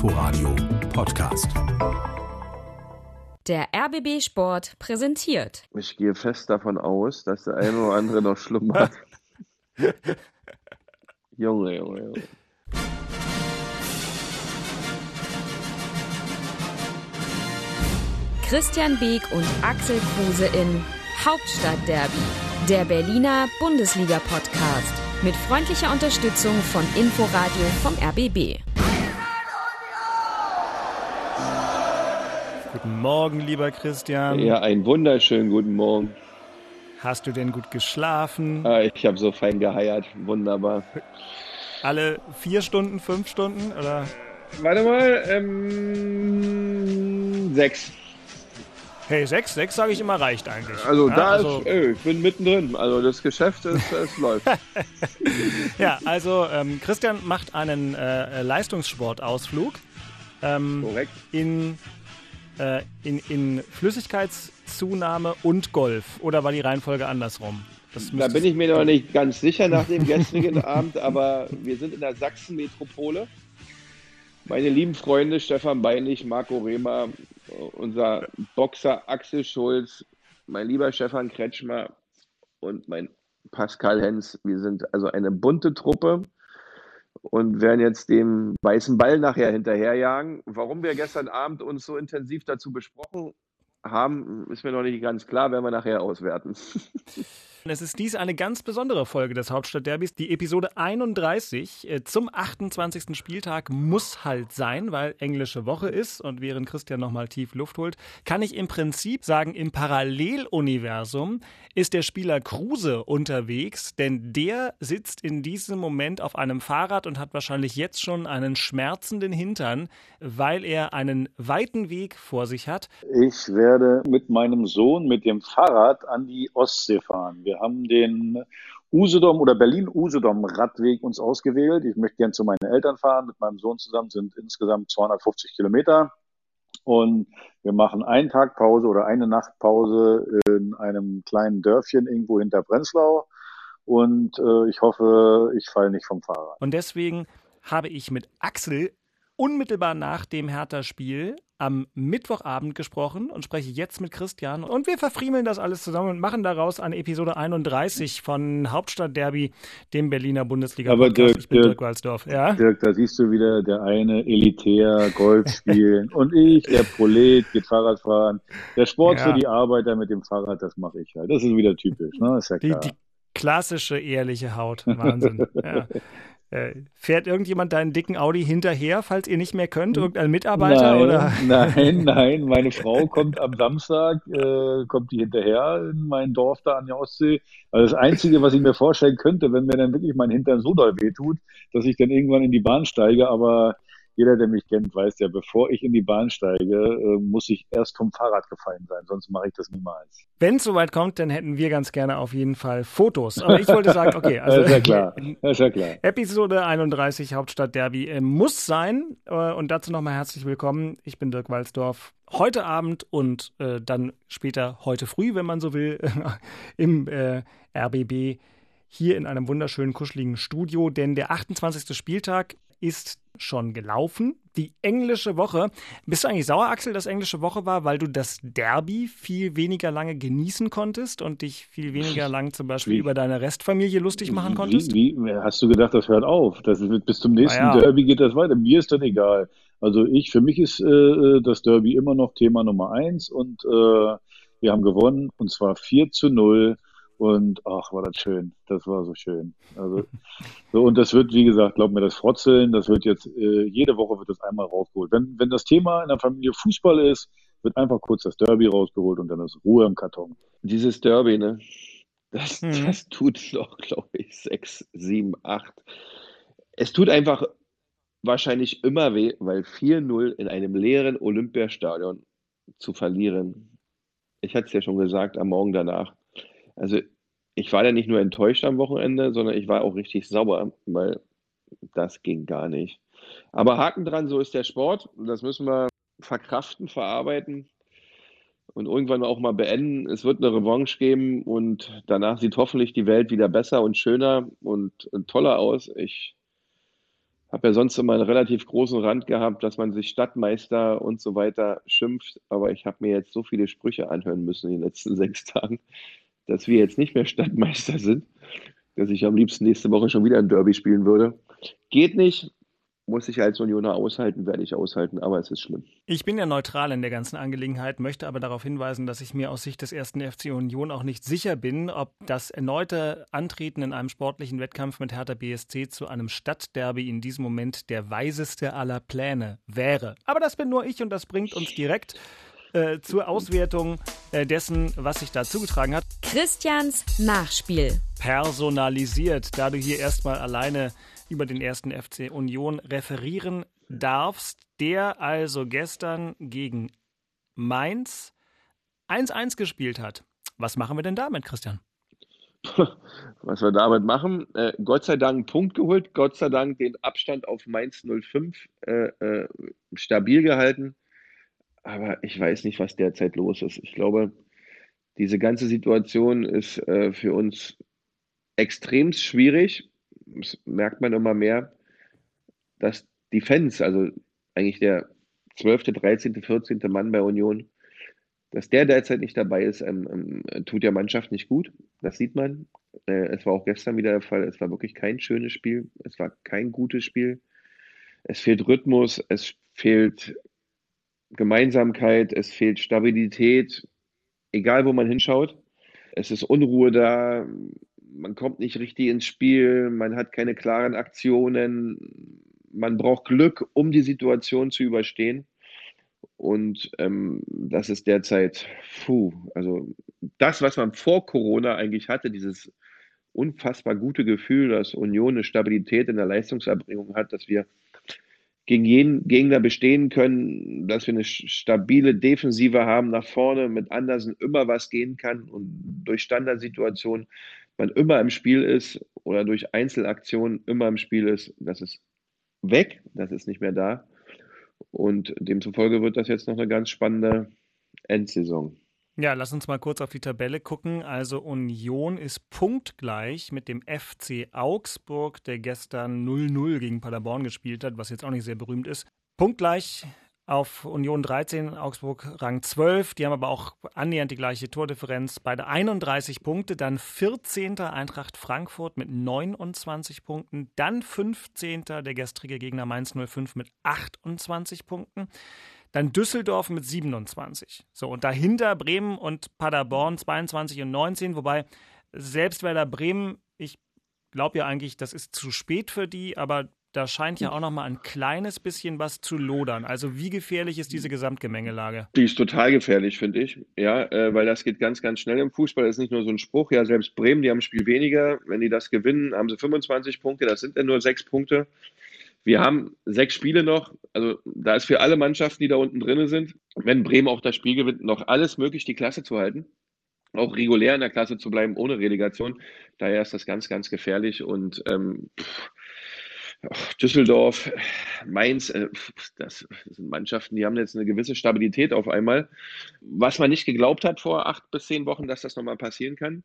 Inforadio Podcast. Der RBB Sport präsentiert. Ich gehe fest davon aus, dass der eine oder andere noch schlummert. Junge, Junge, Junge. Christian Beek und Axel Kruse in Hauptstadtderby, der Berliner Bundesliga-Podcast. Mit freundlicher Unterstützung von Inforadio vom RBB. Guten Morgen, lieber Christian. Ja, einen wunderschönen guten Morgen. Hast du denn gut geschlafen? Ah, ich habe so fein geheiert. Wunderbar. Alle vier Stunden, fünf Stunden oder? Warte mal, ähm, sechs. Hey, sechs, sechs sage ich immer reicht eigentlich. Also ja, da also, ist, ey, ich bin mittendrin. Also das Geschäft ist, es läuft. ja, also ähm, Christian macht einen äh, Leistungssportausflug ähm, Korrekt. in, äh, in, in Flüssigkeitszunahme und Golf. Oder war die Reihenfolge andersrum? Da bin ich mir noch nicht ganz sicher nach dem gestrigen Abend, aber wir sind in der Sachsen-Metropole. Meine lieben Freunde Stefan Beinig, Marco Rehmer, unser Boxer Axel Schulz, mein lieber Stefan Kretschmer und mein Pascal Hens. Wir sind also eine bunte Truppe und werden jetzt dem weißen Ball nachher hinterherjagen. Warum wir gestern Abend uns so intensiv dazu besprochen haben, ist mir noch nicht ganz klar, werden wir nachher auswerten. Es ist dies eine ganz besondere Folge des Hauptstadtderbys. Die Episode 31 äh, zum 28. Spieltag muss halt sein, weil englische Woche ist. Und während Christian nochmal tief Luft holt, kann ich im Prinzip sagen, im Paralleluniversum ist der Spieler Kruse unterwegs, denn der sitzt in diesem Moment auf einem Fahrrad und hat wahrscheinlich jetzt schon einen schmerzenden Hintern, weil er einen weiten Weg vor sich hat. Ich werde mit meinem Sohn mit dem Fahrrad an die Ostsee fahren. Wir haben den Usedom oder Berlin-Usedom-Radweg uns ausgewählt. Ich möchte gern zu meinen Eltern fahren. Mit meinem Sohn zusammen sind insgesamt 250 Kilometer. Und wir machen einen Tag Pause oder eine Nacht Pause in einem kleinen Dörfchen irgendwo hinter Prenzlau. Und äh, ich hoffe, ich falle nicht vom Fahrrad. Und deswegen habe ich mit Axel unmittelbar nach dem Hertha-Spiel am Mittwochabend gesprochen und spreche jetzt mit Christian. Und wir verfriemeln das alles zusammen und machen daraus eine Episode 31 von Hauptstadtderby, dem Berliner bundesliga Aber Dirk, Ich bin Dirk, Dirk Walsdorf. Ja? Dirk, da siehst du wieder der eine elitär Golf spielen und ich, der Prolet, geht Fahrrad fahren. Der Sport Ja. für die Arbeiter mit dem Fahrrad, das mache ich halt. Das ist wieder typisch, ne? Ist ja Die, klar. die klassische ehrliche Haut. Wahnsinn. ja. Äh, Fährt irgendjemand deinen dicken Audi hinterher, falls ihr nicht mehr könnt? Irgendein Mitarbeiter? nein, oder? nein, nein. Meine Frau kommt am Samstag, äh, kommt die hinterher in mein Dorf da an der Ostsee. Also das Einzige, was ich mir vorstellen könnte, wenn mir dann wirklich mein Hintern so doll wehtut, dass ich dann irgendwann in die Bahn steige, aber jeder, der mich kennt, weiß ja, bevor ich in die Bahn steige, äh, muss ich erst vom Fahrrad gefallen sein, sonst mache ich das niemals. Wenn es soweit kommt, dann hätten wir ganz gerne auf jeden Fall Fotos. Aber ich wollte sagen, okay, also das ist ja klar. Das ist ja klar. Episode 31 Hauptstadt Derby äh, muss sein. Äh, und dazu nochmal herzlich willkommen. Ich bin Dirk Walsdorf. Heute Abend und äh, dann später heute früh, wenn man so will, im äh, RBB hier in einem wunderschönen, kuscheligen Studio. Denn der 28. Spieltag ist schon gelaufen. Die englische Woche. Bist du eigentlich sauer, Axel, dass englische Woche war, weil du das Derby viel weniger lange genießen konntest und dich viel weniger lang zum Beispiel Wie? über deine Restfamilie lustig machen konntest? Wie, wie, hast du gedacht, das hört auf? Das ist, bis zum nächsten ja. Derby geht das weiter. Mir ist das egal. Also ich, für mich ist äh, das Derby immer noch Thema Nummer eins und äh, wir haben gewonnen und zwar 4 zu 0 und ach, war das schön. Das war so schön. Also so, und das wird, wie gesagt, glaub mir, das Frotzeln, das wird jetzt, äh, jede Woche wird das einmal rausgeholt. Wenn, wenn das Thema in der Familie Fußball ist, wird einfach kurz das Derby rausgeholt und dann ist Ruhe im Karton. Dieses Derby, ne? Das, Mhm. das tut noch, glaube ich, sechs, sieben, acht. Es tut einfach wahrscheinlich immer weh, weil 4-0 in einem leeren Olympiastadion zu verlieren. Ich hatte es ja schon gesagt am Morgen danach. Also ich war ja nicht nur enttäuscht am Wochenende, sondern ich war auch richtig sauer, weil das ging gar nicht. Aber Haken dran, so ist der Sport. Das müssen wir verkraften, verarbeiten und irgendwann auch mal beenden. Es wird eine Revanche geben und danach sieht hoffentlich die Welt wieder besser und schöner und toller aus. Ich habe ja sonst immer einen relativ großen Rand gehabt, dass man sich Stadtmeister und so weiter schimpft. Aber ich habe mir jetzt so viele Sprüche anhören müssen in den letzten sechs Tagen, dass wir jetzt nicht mehr Stadtmeister sind, dass ich am liebsten nächste Woche schon wieder ein Derby spielen würde. Geht nicht, muss ich als Unioner aushalten, werde ich aushalten, aber es ist schlimm. Ich bin ja neutral in der ganzen Angelegenheit, möchte aber darauf hinweisen, dass ich mir aus Sicht des ersten FC Union auch nicht sicher bin, ob das erneute Antreten in einem sportlichen Wettkampf mit Hertha BSC zu einem Stadtderby in diesem Moment der weiseste aller Pläne wäre. Aber das bin nur ich und das bringt uns direkt äh, zur Auswertung äh, dessen, was sich da zugetragen hat. Christians Nachspiel. Personalisiert, da du hier erstmal alleine über den ersten FC Union referieren darfst, der also gestern gegen Mainz 1-1 gespielt hat. Was machen wir denn damit, Christian? Was wir damit machen, äh, Gott sei Dank einen Punkt geholt, Gott sei Dank den Abstand auf Mainz 05 äh, äh, stabil gehalten. Aber ich weiß nicht, was derzeit los ist. Ich glaube, diese ganze Situation ist äh, für uns extrem schwierig das merkt man immer mehr, dass die Fans, also eigentlich der 12., 13., 14. Mann bei Union, dass der derzeit nicht dabei ist, ähm, ähm, tut der Mannschaft nicht gut. Das sieht man. Äh, es war auch gestern wieder der Fall. Es war wirklich kein schönes Spiel. Es war kein gutes Spiel. Es fehlt Rhythmus, es fehlt Gemeinsamkeit, es fehlt Stabilität, egal wo man hinschaut. Es ist Unruhe da man kommt nicht richtig ins Spiel, man hat keine klaren Aktionen, man braucht Glück, um die Situation zu überstehen. Und ähm, das ist derzeit, puh, also das, was man vor Corona eigentlich hatte, dieses unfassbar gute Gefühl, dass Union eine Stabilität in der Leistungserbringung hat, dass wir gegen jeden Gegner bestehen können, dass wir eine stabile Defensive haben nach vorne, mit Andersen immer was gehen kann und durch Standardsituationen man immer im Spiel ist oder durch Einzelaktionen immer im Spiel ist, das ist weg, das ist nicht mehr da. Und demzufolge wird das jetzt noch eine ganz spannende Endsaison. Ja, lass uns mal kurz auf die Tabelle gucken. Also Union ist punktgleich mit dem FC Augsburg, der gestern 0-0 gegen Paderborn gespielt hat, was jetzt auch nicht sehr berühmt ist. Punktgleich auf Union 13, Augsburg Rang 12. Die haben aber auch annähernd die gleiche Tordifferenz. Beide 31 Punkte. Dann 14. Eintracht Frankfurt mit 29 Punkten. Dann 15. der gestrige Gegner Mainz 05 mit 28 Punkten. Dann Düsseldorf mit 27. So, und dahinter Bremen und Paderborn 22 und 19. Wobei selbst Werder Bremen, ich glaube ja eigentlich, das ist zu spät für die, aber da scheint ja auch noch mal ein kleines bisschen was zu lodern. Also wie gefährlich ist diese Gesamtgemengelage? Die ist total gefährlich, finde ich. Ja, äh, weil das geht ganz, ganz schnell im Fußball. Das ist nicht nur so ein Spruch. Ja, selbst Bremen, die haben ein Spiel weniger. Wenn die das gewinnen, haben sie 25 Punkte. Das sind dann nur sechs Punkte. Wir haben sechs Spiele noch. Also da ist für alle Mannschaften, die da unten drin sind, wenn Bremen auch das Spiel gewinnt, noch alles möglich, die Klasse zu halten auch regulär in der Klasse zu bleiben, ohne Relegation. Daher ist das ganz, ganz gefährlich. Und ähm, Düsseldorf, Mainz, äh, das sind Mannschaften, die haben jetzt eine gewisse Stabilität auf einmal, was man nicht geglaubt hat vor acht bis zehn Wochen, dass das nochmal passieren kann.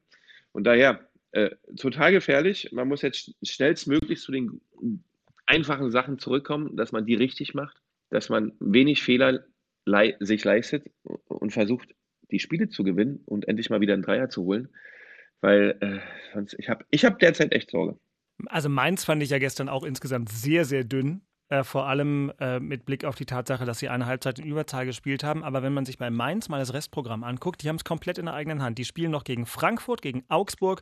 Und daher äh, total gefährlich. Man muss jetzt schnellstmöglich zu den einfachen Sachen zurückkommen, dass man die richtig macht, dass man wenig Fehler le sich leistet und versucht, die Spiele zu gewinnen und endlich mal wieder einen Dreier zu holen. Weil äh, sonst, ich habe ich hab derzeit echt Sorge. Also Mainz fand ich ja gestern auch insgesamt sehr, sehr dünn. Äh, vor allem äh, mit Blick auf die Tatsache, dass sie eine Halbzeit in Überzahl gespielt haben. Aber wenn man sich bei Mainz mal das Restprogramm anguckt, die haben es komplett in der eigenen Hand. Die spielen noch gegen Frankfurt, gegen Augsburg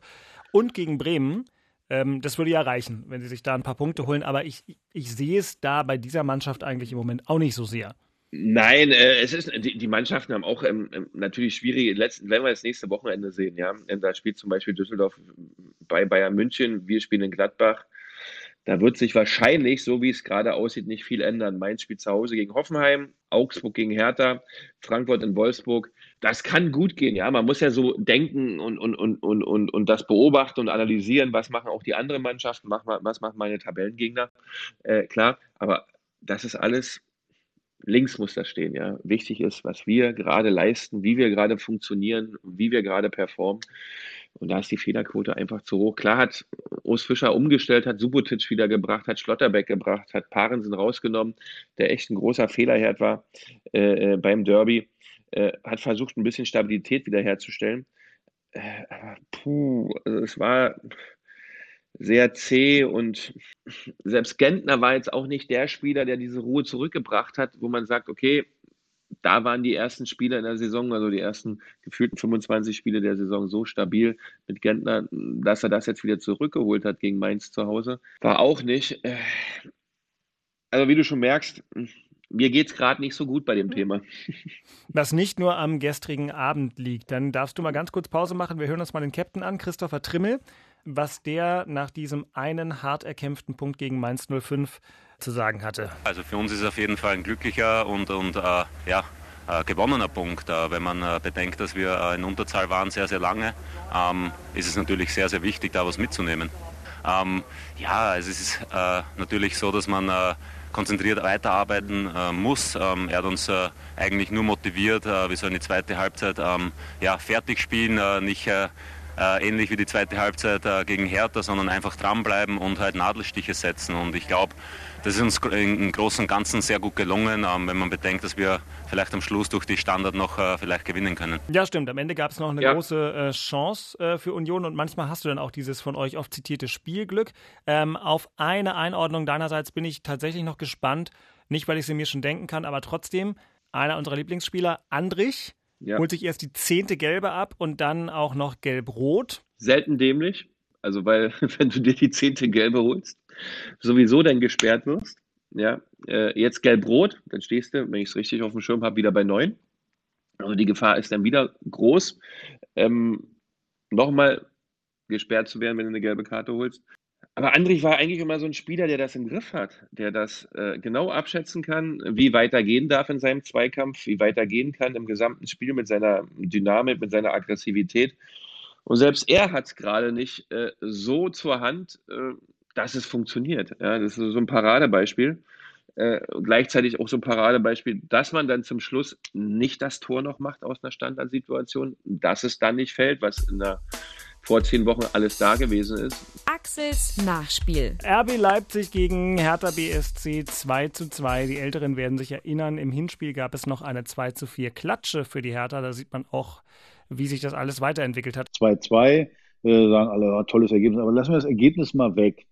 und gegen Bremen. Ähm, das würde ja reichen, wenn sie sich da ein paar Punkte holen. Aber ich, ich sehe es da bei dieser Mannschaft eigentlich im Moment auch nicht so sehr. Nein, äh, es ist, die, die Mannschaften haben auch ähm, ähm natürlich schwierige, letzten, wenn wir das nächste Wochenende sehen, ja. Da spielt zum Beispiel Düsseldorf bei Bayern München, wir spielen in Gladbach. Da wird sich wahrscheinlich, so wie es gerade aussieht, nicht viel ändern. Mainz spielt zu Hause gegen Hoffenheim, Augsburg gegen Hertha, Frankfurt in Wolfsburg. Das kann gut gehen, ja. Man muss ja so denken und, und, und, und, und, und das beobachten und analysieren, was machen auch die anderen Mannschaften, was machen meine Tabellengegner. Äh, klar, aber das ist alles links muss das stehen, ja. Wichtig ist, was wir gerade leisten, wie wir gerade funktionieren, wie wir gerade performen. Und da ist die Fehlerquote einfach zu hoch. Klar hat Urs Fischer umgestellt, hat Subotic wieder gebracht, hat Schlotterbeck gebracht, hat Parensen rausgenommen, der echt ein großer Fehlerherd war äh, äh, beim Derby. Äh, hat versucht, ein bisschen Stabilität wiederherzustellen. Äh, puh, also es war sehr zäh und selbst Gentner war jetzt auch nicht der Spieler, der diese Ruhe zurückgebracht hat, wo man sagt, okay, da waren die ersten Spiele in der Saison, also die ersten gefühlten 25 Spiele der Saison so stabil mit Gentner, dass er das jetzt wieder zurückgeholt hat gegen Mainz zu Hause. War auch nicht. Äh, also wie du schon merkst, mir geht es gerade nicht so gut bei dem Thema. Was nicht nur am gestrigen Abend liegt. Dann darfst du mal ganz kurz Pause machen. Wir hören uns mal den Captain an, Christopher Trimmel, was der nach diesem einen hart erkämpften Punkt gegen Mainz 05 zu sagen hatte. Also für uns ist es auf jeden Fall ein glücklicher und, und äh, ja, äh, gewonnener Punkt. Äh, wenn man äh, bedenkt, dass wir äh, in Unterzahl waren sehr, sehr lange, ähm, ist es natürlich sehr, sehr wichtig, da was mitzunehmen. Ähm, ja, also es ist äh, natürlich so, dass man konzentriert weiterarbeiten äh, muss. Ähm, er hat uns äh, eigentlich nur motiviert, äh, wir sollen die zweite Halbzeit ähm, ja, fertig spielen, nicht ähnlich wie die zweite Halbzeit gegen Hertha, sondern einfach dranbleiben und halt Nadelstiche setzen. Und ich glaube, das ist uns im Großen und Ganzen sehr gut gelungen, ähm, wenn man bedenkt, dass wir vielleicht am Schluss durch die Standard noch äh, vielleicht gewinnen können. Ja, stimmt. Am Ende gab es noch eine ja. große äh, Chance äh, für Union und manchmal hast du dann auch dieses von euch oft zitierte Spielglück. Ähm, auf eine Einordnung deinerseits bin ich tatsächlich noch gespannt. Nicht, weil ich sie mir schon denken kann, aber trotzdem, einer unserer Lieblingsspieler, Andrich, ja. holt sich erst die zehnte Gelbe ab und dann auch noch gelb-rot. Selten dämlich. Also, weil, wenn du dir die zehnte Gelbe holst, sowieso dann gesperrt wirst. Ja, äh, jetzt gelb-rot, dann stehst du, wenn ich es richtig auf dem Schirm habe, wieder bei neun. Also die Gefahr ist dann wieder groß, ähm, nochmal gesperrt zu werden, wenn du eine gelbe Karte holst. Aber Andrich war eigentlich immer so ein Spieler, der das im Griff hat, der das äh, genau abschätzen kann, wie weit gehen darf in seinem Zweikampf, wie weit gehen kann im gesamten Spiel mit seiner Dynamik, mit seiner Aggressivität. Und selbst er hat es gerade nicht äh, so zur Hand, äh, dass es funktioniert. Ja, das ist so ein Paradebeispiel. Äh, gleichzeitig auch so ein Paradebeispiel, dass man dann zum Schluss nicht das Tor noch macht aus einer Standardsituation, dass es dann nicht fällt, was in der vor zehn Wochen alles da gewesen ist. Axels Nachspiel. RB Leipzig gegen Hertha BSC 2 zu 2. Die Älteren werden sich erinnern, im Hinspiel gab es noch eine 2 zu 4 Klatsche für die Hertha. Da sieht man auch, wie sich das alles weiterentwickelt hat. 2-2, äh, sagen alle, tolles Ergebnis. Aber lassen wir das Ergebnis mal weg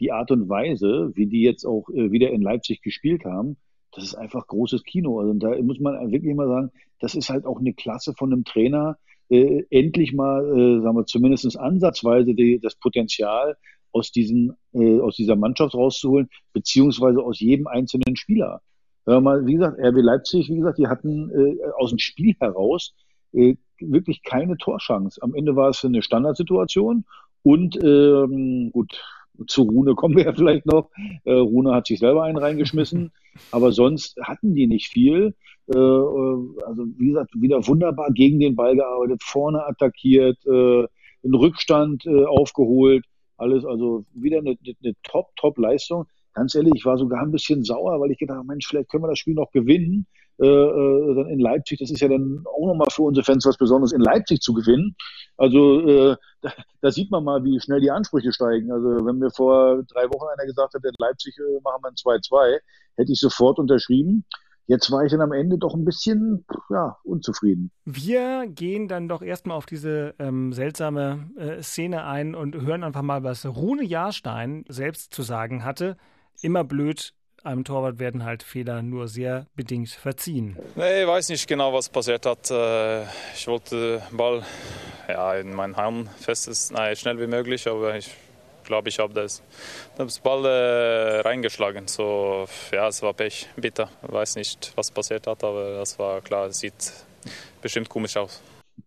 die Art und Weise, wie die jetzt auch äh, wieder in Leipzig gespielt haben, das ist einfach großes Kino. Also da muss man wirklich mal sagen, das ist halt auch eine Klasse von einem Trainer, äh, endlich mal, äh, sagen wir, zumindest ansatzweise die, das Potenzial aus, diesen, äh, aus dieser Mannschaft rauszuholen, beziehungsweise aus jedem einzelnen Spieler. Hör mal, wie gesagt, RB Leipzig, wie gesagt, die hatten äh, aus dem Spiel heraus äh, wirklich keine Torschance. Am Ende war es eine Standardsituation und ähm, gut, zu Rune kommen wir ja vielleicht noch. Äh, Rune hat sich selber einen reingeschmissen, aber sonst hatten die nicht viel. Äh, äh, also wie gesagt, wieder wunderbar gegen den Ball gearbeitet, vorne attackiert, äh, einen Rückstand äh, aufgeholt. Alles also wieder eine, eine Top, Top Leistung. Ganz ehrlich, ich war sogar ein bisschen sauer, weil ich gedacht habe, Mensch, vielleicht können wir das Spiel noch gewinnen. Äh, äh, dann in Leipzig, das ist ja dann auch nochmal für unsere Fans was Besonderes, in Leipzig zu gewinnen. Also äh, da, da, sieht man mal, wie schnell die Ansprüche steigen. Also wenn mir vor drei Wochen einer gesagt hätte, in Leipzig machen wir ein 2-2, hätte ich sofort unterschrieben. Jetzt war ich dann am Ende doch ein bisschen ja, unzufrieden. Wir gehen dann doch erstmal auf diese ähm, seltsame äh, Szene ein und hören einfach mal, was Rune Jahrstein selbst zu sagen hatte. Immer blöd, einem Torwart werden halt Fehler nur sehr bedingt verziehen. Nee, ich weiß nicht genau, was passiert hat. Äh, ich wollte den Ball ja, in meinen Arm fest, nein, schnell wie möglich, aber ich glaube, ich habe das, das Ball äh, reingeschlagen. So, ja, es war Pech, bitter. Ich weiß nicht, was passiert hat, aber das war klar, sieht bestimmt komisch aus.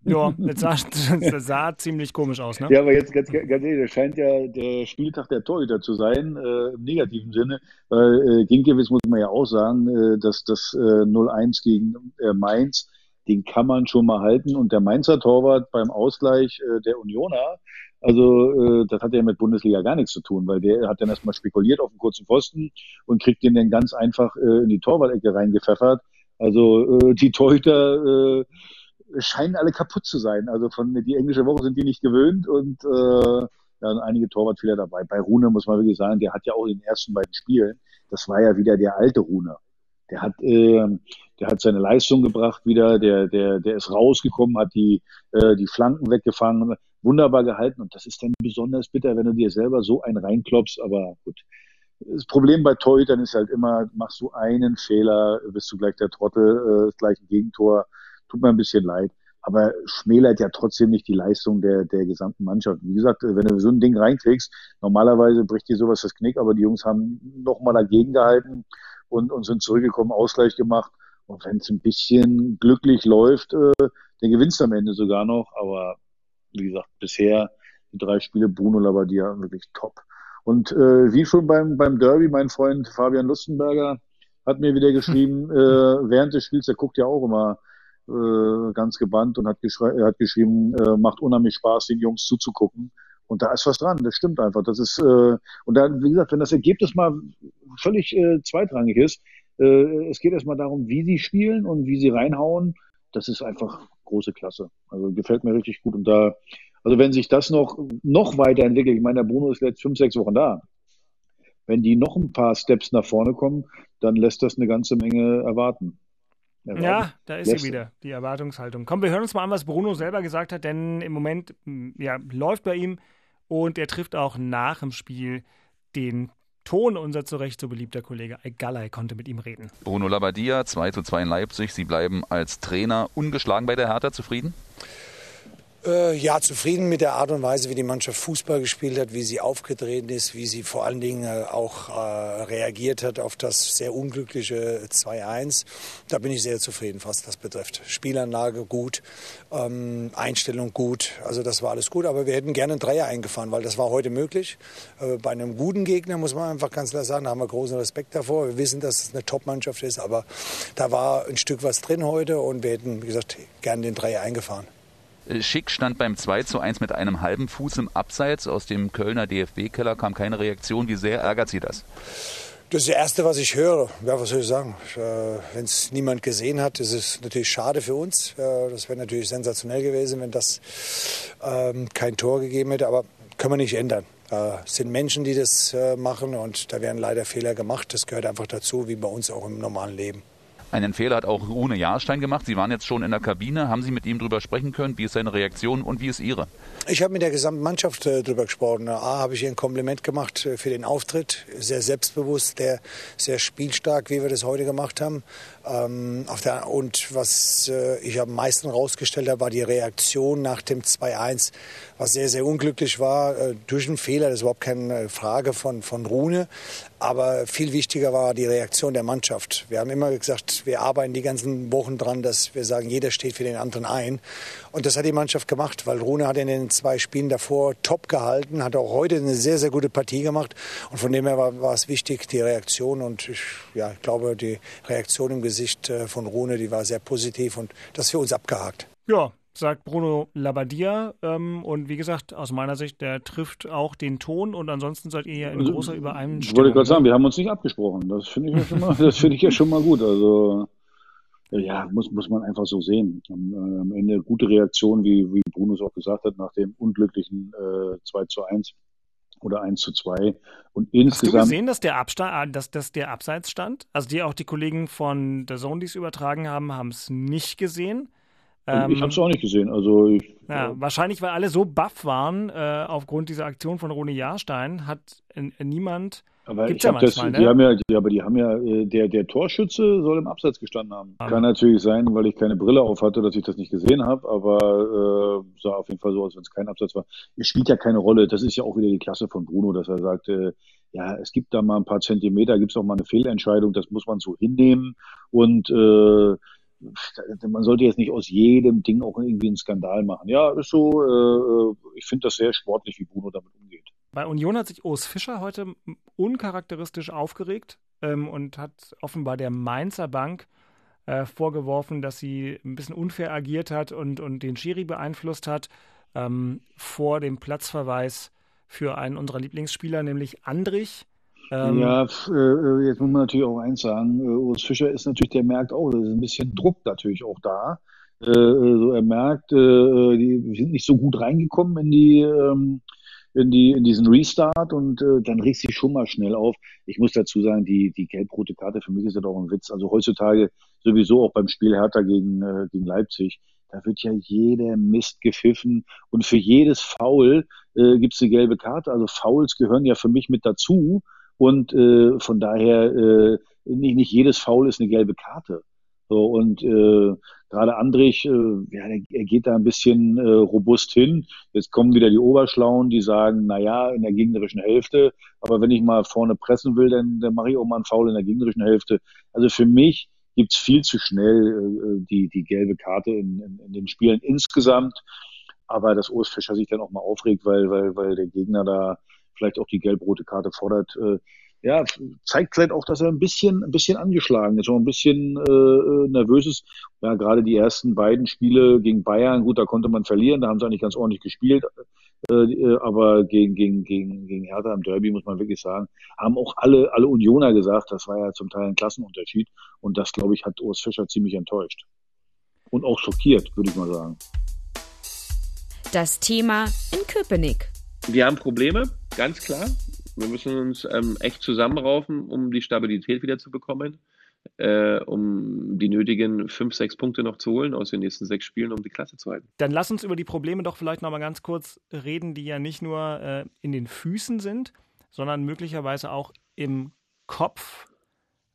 Ja, das sah, das sah ziemlich komisch aus, ne? Ja, aber jetzt ganz, ganz ehrlich, das scheint ja der Spieltag der Torhüter zu sein, äh, im negativen Sinne. Weil äh, Ginkiewicz muss man ja auch sagen, äh, dass das äh, 0-1 gegen äh, Mainz, den kann man schon mal halten. Und der Mainzer Torwart beim Ausgleich äh, der Unioner, also äh, das hat ja mit Bundesliga gar nichts zu tun, weil der hat dann erstmal spekuliert auf einen kurzen Pfosten und kriegt den dann ganz einfach äh, in die Torwart-Ecke reingepfeffert. Also äh, die Torhüter äh, scheinen alle kaputt zu sein. Also von die englische Woche sind die nicht gewöhnt und äh, ja, einige Torwartfehler dabei. Bei Rune muss man wirklich sagen, der hat ja auch in den ersten beiden Spielen, das war ja wieder der alte Rune. Der hat, äh, der hat seine Leistung gebracht wieder, der, der, der ist rausgekommen, hat die, äh, die Flanken weggefangen, wunderbar gehalten. Und das ist dann besonders bitter, wenn du dir selber so einen reinklopfst. Aber gut. Das Problem bei Torhütern ist halt immer, machst du einen Fehler, bist du gleich der Trottel, äh, gleich ein Gegentor. Tut mir ein bisschen leid. Aber schmälert ja trotzdem nicht die Leistung der, der gesamten Mannschaft. Wie gesagt, wenn du so ein Ding reinkriegst, normalerweise bricht dir sowas das Knick, aber die Jungs haben nochmal dagegen gehalten und, und sind zurückgekommen, Ausgleich gemacht. Und wenn es ein bisschen glücklich läuft, äh, dann gewinnst du am Ende sogar noch. Aber wie gesagt, bisher die drei Spiele Bruno Labbadia wirklich top. Und äh, wie schon beim, beim Derby, mein Freund Fabian Lustenberger hat mir wieder geschrieben, äh, während des Spiels, der guckt ja auch immer äh, ganz gebannt und hat, geschrei hat geschrieben, äh, macht unheimlich Spaß, den Jungs zuzugucken. Und da ist was dran, das stimmt einfach. Das ist, äh, und dann, wie gesagt, wenn das Ergebnis mal völlig äh, zweitrangig ist, äh, es geht erstmal darum, wie sie spielen und wie sie reinhauen. Das ist einfach große Klasse. Also gefällt mir richtig gut. Und da, also wenn sich das noch, noch weiterentwickelt, ich meine, der Bruno ist jetzt fünf, sechs Wochen da. Wenn die noch ein paar Steps nach vorne kommen, dann lässt das eine ganze Menge erwarten. Erwarten. Ja, da ist lässt sie wieder, die Erwartungshaltung. Komm, wir hören uns mal an, was Bruno selber gesagt hat, denn im Moment ja, läuft bei ihm und er trifft auch nach dem Spiel den Ton. Unser zu Recht so beliebter Kollege Egalay konnte mit ihm reden. Bruno Labbadia, 2 zu 2 in Leipzig. Sie bleiben als Trainer ungeschlagen bei der Hertha zufrieden? Äh, ja, zufrieden mit der Art und Weise, wie die Mannschaft Fußball gespielt hat, wie sie aufgetreten ist, wie sie vor allen Dingen äh, auch äh, reagiert hat auf das sehr unglückliche 2-1. Da bin ich sehr zufrieden, was das betrifft. Spielanlage gut, ähm, Einstellung gut, also das war alles gut. Aber wir hätten gerne einen Dreier eingefahren, weil das war heute möglich. Äh, bei einem guten Gegner muss man einfach ganz klar sagen, da haben wir großen Respekt davor. Wir wissen, dass es eine Top-Mannschaft ist, aber da war ein Stück was drin heute und wir hätten, wie gesagt, gerne den Dreier eingefahren. Schick stand beim 2 zu 1 mit einem halben Fuß im Abseits. Aus dem Kölner DFB-Keller kam keine Reaktion. Wie sehr ärgert Sie das? Das ist das Erste, was ich höre. Ja, was soll ich sagen? Äh, wenn es niemand gesehen hat, ist es natürlich schade für uns. Äh, das wäre natürlich sensationell gewesen, wenn das ähm, kein Tor gegeben hätte. Aber können wir nicht ändern. Äh, es sind Menschen, die das machen und da werden leider Fehler gemacht. Das gehört einfach dazu, wie bei uns auch im normalen Leben. Einen Fehler hat auch Rune Jahrstein gemacht. Sie waren jetzt schon in der Kabine. Haben Sie mit ihm darüber sprechen können? Wie ist seine Reaktion und wie ist Ihre? Ich habe mit der gesamten Mannschaft äh, darüber gesprochen. A, habe ich ihr ein Kompliment gemacht äh, für den Auftritt. Sehr selbstbewusst, der, sehr spielstark, wie wir das heute gemacht haben. Ähm, der, und was äh, ich am meisten rausgestellt habe, war die Reaktion nach dem 2-1, was sehr, sehr unglücklich war. Äh, durch einen Fehler, das ist überhaupt keine Frage von, von Rune. Aber viel wichtiger war die Reaktion der Mannschaft. Wir haben immer gesagt, wir arbeiten die ganzen Wochen dran, dass wir sagen, jeder steht für den anderen ein. Und das hat die Mannschaft gemacht, weil Rune hat in den zwei Spielen davor top gehalten, hat auch heute eine sehr, sehr gute Partie gemacht. Und von dem her war, war es wichtig, die Reaktion. Und ich, ja, ich glaube, die Reaktion im Gesicht äh, von Rune, die war sehr positiv und das ist für uns abgehakt. Ja, sagt Bruno Labbadia. Ähm, und wie gesagt, aus meiner Sicht, der trifft auch den Ton und ansonsten seid ihr ja in also, großer Übereinstimmung. Ich wollte gerade sagen, wir haben uns nicht abgesprochen. Das finde ich, ja schon mal, das ich ja schon mal gut. Also ja, muss, muss man einfach so sehen. Am, äh, am Ende gute Reaktion, wie, wie Bruno es auch gesagt hat, nach dem unglücklichen äh, 2 zu 1 oder 1 zu 2. Und insgesamt. Hast du gesehen, dass der, Abstand, dass, dass der Abseits stand? Also die auch die Kollegen von der Zone, die es übertragen haben, haben es nicht gesehen. Ähm, ich habe es auch nicht gesehen. Also ich, ja, äh, wahrscheinlich, weil alle so baff waren äh, aufgrund dieser Aktion von Rune Jahrstein, hat äh, niemand. Aber Gibt's ja manchmal, das, ne? die haben ja, die, aber die haben ja, äh, der, der Torschütze soll im Abseits gestanden haben. Aber. Kann natürlich sein, weil ich keine Brille auf hatte, dass ich das nicht gesehen habe, aber äh, sah auf jeden Fall so aus, wenn es kein Abseits war. Es spielt ja keine Rolle. Das ist ja auch wieder die Klasse von Bruno, dass er sagt, äh, ja, es gibt da mal ein paar Zentimeter, gibt es auch mal eine Fehlentscheidung, das muss man so hinnehmen und äh, man sollte jetzt nicht aus jedem Ding auch irgendwie einen Skandal machen. Ja, ist so, äh, ich finde das sehr sportlich, wie Bruno damit umgeht. Bei Union hat sich Urs Fischer heute uncharakteristisch aufgeregt ähm, und hat offenbar der Mainzer Bank äh, vorgeworfen, dass sie ein bisschen unfair agiert hat und, und den Schiri beeinflusst hat ähm, vor dem Platzverweis für einen unserer Lieblingsspieler, nämlich Andrich. Ähm, ja, äh, jetzt muss man natürlich auch eins sagen, äh, Urs Fischer ist natürlich, der merkt auch, da ist ein bisschen Druck natürlich auch da. äh, so er merkt, äh, die sind nicht so gut reingekommen in die, ähm, in die, in diesen Restart und äh, dann riecht sich schon mal schnell auf. Ich muss dazu sagen, die, die gelb-rote Karte für mich ist ja doch ein Witz. Also heutzutage sowieso auch beim Spiel Hertha gegen, äh, gegen Leipzig. Da wird ja jeder Mist gepfiffen und für jedes Foul äh, gibt es eine gelbe Karte. Also Fouls gehören ja für mich mit dazu und äh, von daher äh, nicht, nicht jedes Foul ist eine gelbe Karte. So, und äh, gerade Andrich, äh, ja, er geht da ein bisschen äh, robust hin. Jetzt kommen wieder die Oberschlauen, die sagen, na ja, in der gegnerischen Hälfte, aber wenn ich mal vorne pressen will, dann, dann mache ich auch mal einen Foul in der gegnerischen Hälfte. Also für mich gibt's viel zu schnell äh, die, die gelbe Karte in, in, in den Spielen insgesamt. Aber dass Urs Fischer sich dann auch mal aufregt, weil, weil, weil der Gegner da vielleicht auch die gelb-rote Karte fordert, äh, ja, zeigt vielleicht auch, dass er ein bisschen, ein bisschen angeschlagen ist, auch ein bisschen äh, äh, nervös ist. Ja, gerade die ersten beiden Spiele gegen Bayern, gut, da konnte man verlieren, da haben sie eigentlich ganz ordentlich gespielt. Äh, äh, aber gegen, gegen, gegen, gegen Hertha im Derby, muss man wirklich sagen, haben auch alle, alle Unioner gesagt, das war ja zum Teil ein Klassenunterschied. Und das, glaube ich, hat Urs Fischer ziemlich enttäuscht. Und auch schockiert, würde ich mal sagen. Das Thema in Köpenick. Wir haben Probleme, ganz klar. Wir müssen uns ähm, echt zusammenraufen, um die Stabilität wieder zu bekommen, äh, um die nötigen fünf, sechs Punkte noch zu holen aus den nächsten sechs Spielen, um die Klasse zu halten. Dann lass uns über die Probleme doch vielleicht noch mal ganz kurz reden, die ja nicht nur äh, in den Füßen sind, sondern möglicherweise auch im Kopf.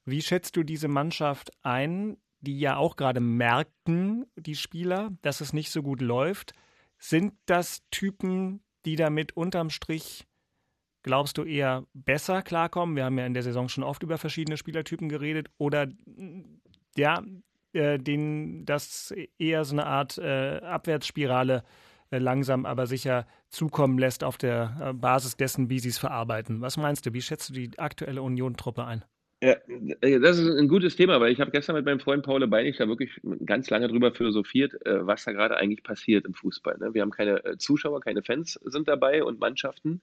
Wie schätzt du diese Mannschaft ein, die ja auch gerade merken, die Spieler, dass es nicht so gut läuft? Sind das Typen, die damit unterm Strich glaubst du, eher besser klarkommen? Wir haben ja in der Saison schon oft über verschiedene Spielertypen geredet. Oder ja, äh, denen das eher so eine Art äh, Abwärtsspirale äh, langsam aber sicher zukommen lässt auf der äh, Basis dessen, wie sie es verarbeiten. Was meinst du? Wie schätzt du die aktuelle Union-Truppe ein? Ja, äh, das ist ein gutes Thema, weil ich habe gestern mit meinem Freund Paul Beinig da wirklich ganz lange drüber philosophiert, äh, was da gerade eigentlich passiert im Fußball. Ne? Wir haben keine äh, Zuschauer, keine Fans sind dabei und Mannschaften,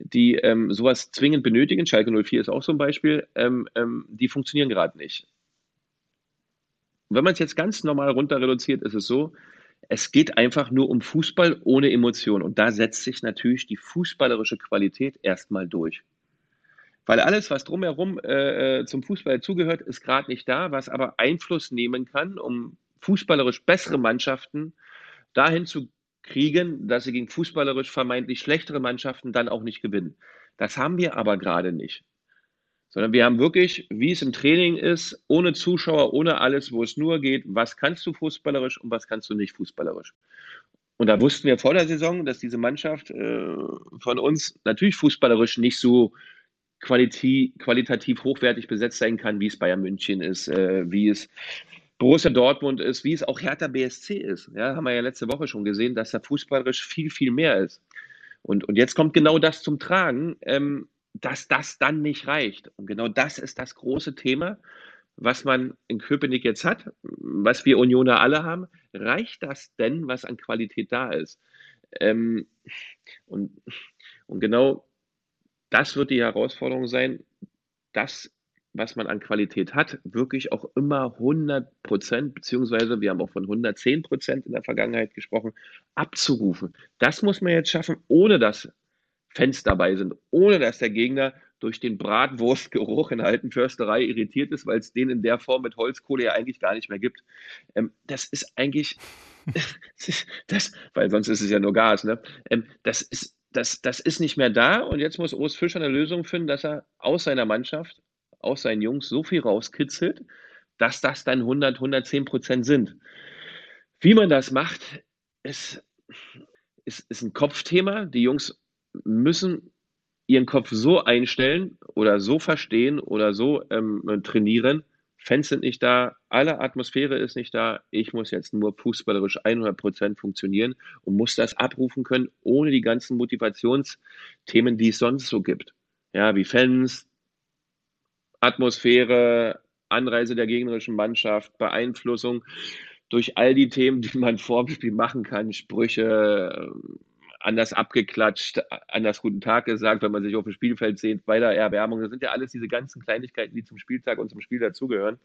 die ähm, sowas zwingend benötigen. Schalke 04 ist auch so ein Beispiel. Ähm, ähm, die funktionieren gerade nicht. Wenn man es jetzt ganz normal runter reduziert, ist es so, es geht einfach nur um Fußball ohne Emotion. Und da setzt sich natürlich die fußballerische Qualität erstmal durch. Weil alles, was drumherum äh, äh, zum Fußball zugehört, ist gerade nicht da, was aber Einfluss nehmen kann, um fußballerisch bessere Mannschaften dahin zu kriegen, dass sie gegen fußballerisch vermeintlich schlechtere Mannschaften dann auch nicht gewinnen. Das haben wir aber gerade nicht. Sondern wir haben wirklich, wie es im Training ist, ohne Zuschauer, ohne alles, wo es nur geht, was kannst du fußballerisch und was kannst du nicht fußballerisch. Und da wussten wir vor der Saison, dass diese Mannschaft äh, von uns natürlich fußballerisch nicht so qualitativ, qualitativ hochwertig besetzt sein kann, wie es Bayern München ist, äh, wie es Borussia Dortmund ist, wie es auch Hertha BSC ist. Ja, haben wir ja letzte Woche schon gesehen, dass da fußballerisch viel, viel mehr ist. Und, und jetzt kommt genau das zum Tragen, ähm, dass das dann nicht reicht. Und genau das ist das große Thema, was man in Köpenick jetzt hat, was wir Unioner alle haben. Reicht das denn, was an Qualität da ist? Ähm, und, und genau das wird die Herausforderung sein, das, was man an Qualität hat, wirklich auch immer 100 Prozent, beziehungsweise wir haben auch von 110 Prozent in der Vergangenheit gesprochen, abzurufen. Das muss man jetzt schaffen, ohne dass Fans dabei sind, ohne dass der Gegner durch den Bratwurstgeruch in der alten Försterei irritiert ist, weil es den in der Form mit Holzkohle ja eigentlich gar nicht mehr gibt. Ähm, das ist eigentlich, das, weil sonst ist es ja nur Gas, ne? Ähm, das ist das, das ist nicht mehr da und jetzt muss Urs Fischer eine Lösung finden, dass er aus seiner Mannschaft, aus seinen Jungs so viel rauskitzelt, dass das dann 100, 110 Prozent sind. Wie man das macht, ist, ist, ist ein Kopfthema. Die Jungs müssen ihren Kopf so einstellen oder so verstehen oder so ähm, trainieren, Fans sind nicht da, alle Atmosphäre ist nicht da. Ich muss jetzt nur fußballerisch 100 Prozent funktionieren und muss das abrufen können, ohne die ganzen Motivationsthemen, die es sonst so gibt. Ja, wie Fans, Atmosphäre, Anreise der gegnerischen Mannschaft, Beeinflussung durch all die Themen, die man vor dem Spiel machen kann, Sprüche, anders abgeklatscht, anders guten Tag gesagt, wenn man sich auf dem Spielfeld sieht, bei der Erwärmung. Das sind ja alles diese ganzen Kleinigkeiten, die zum Spieltag und zum Spiel dazugehören.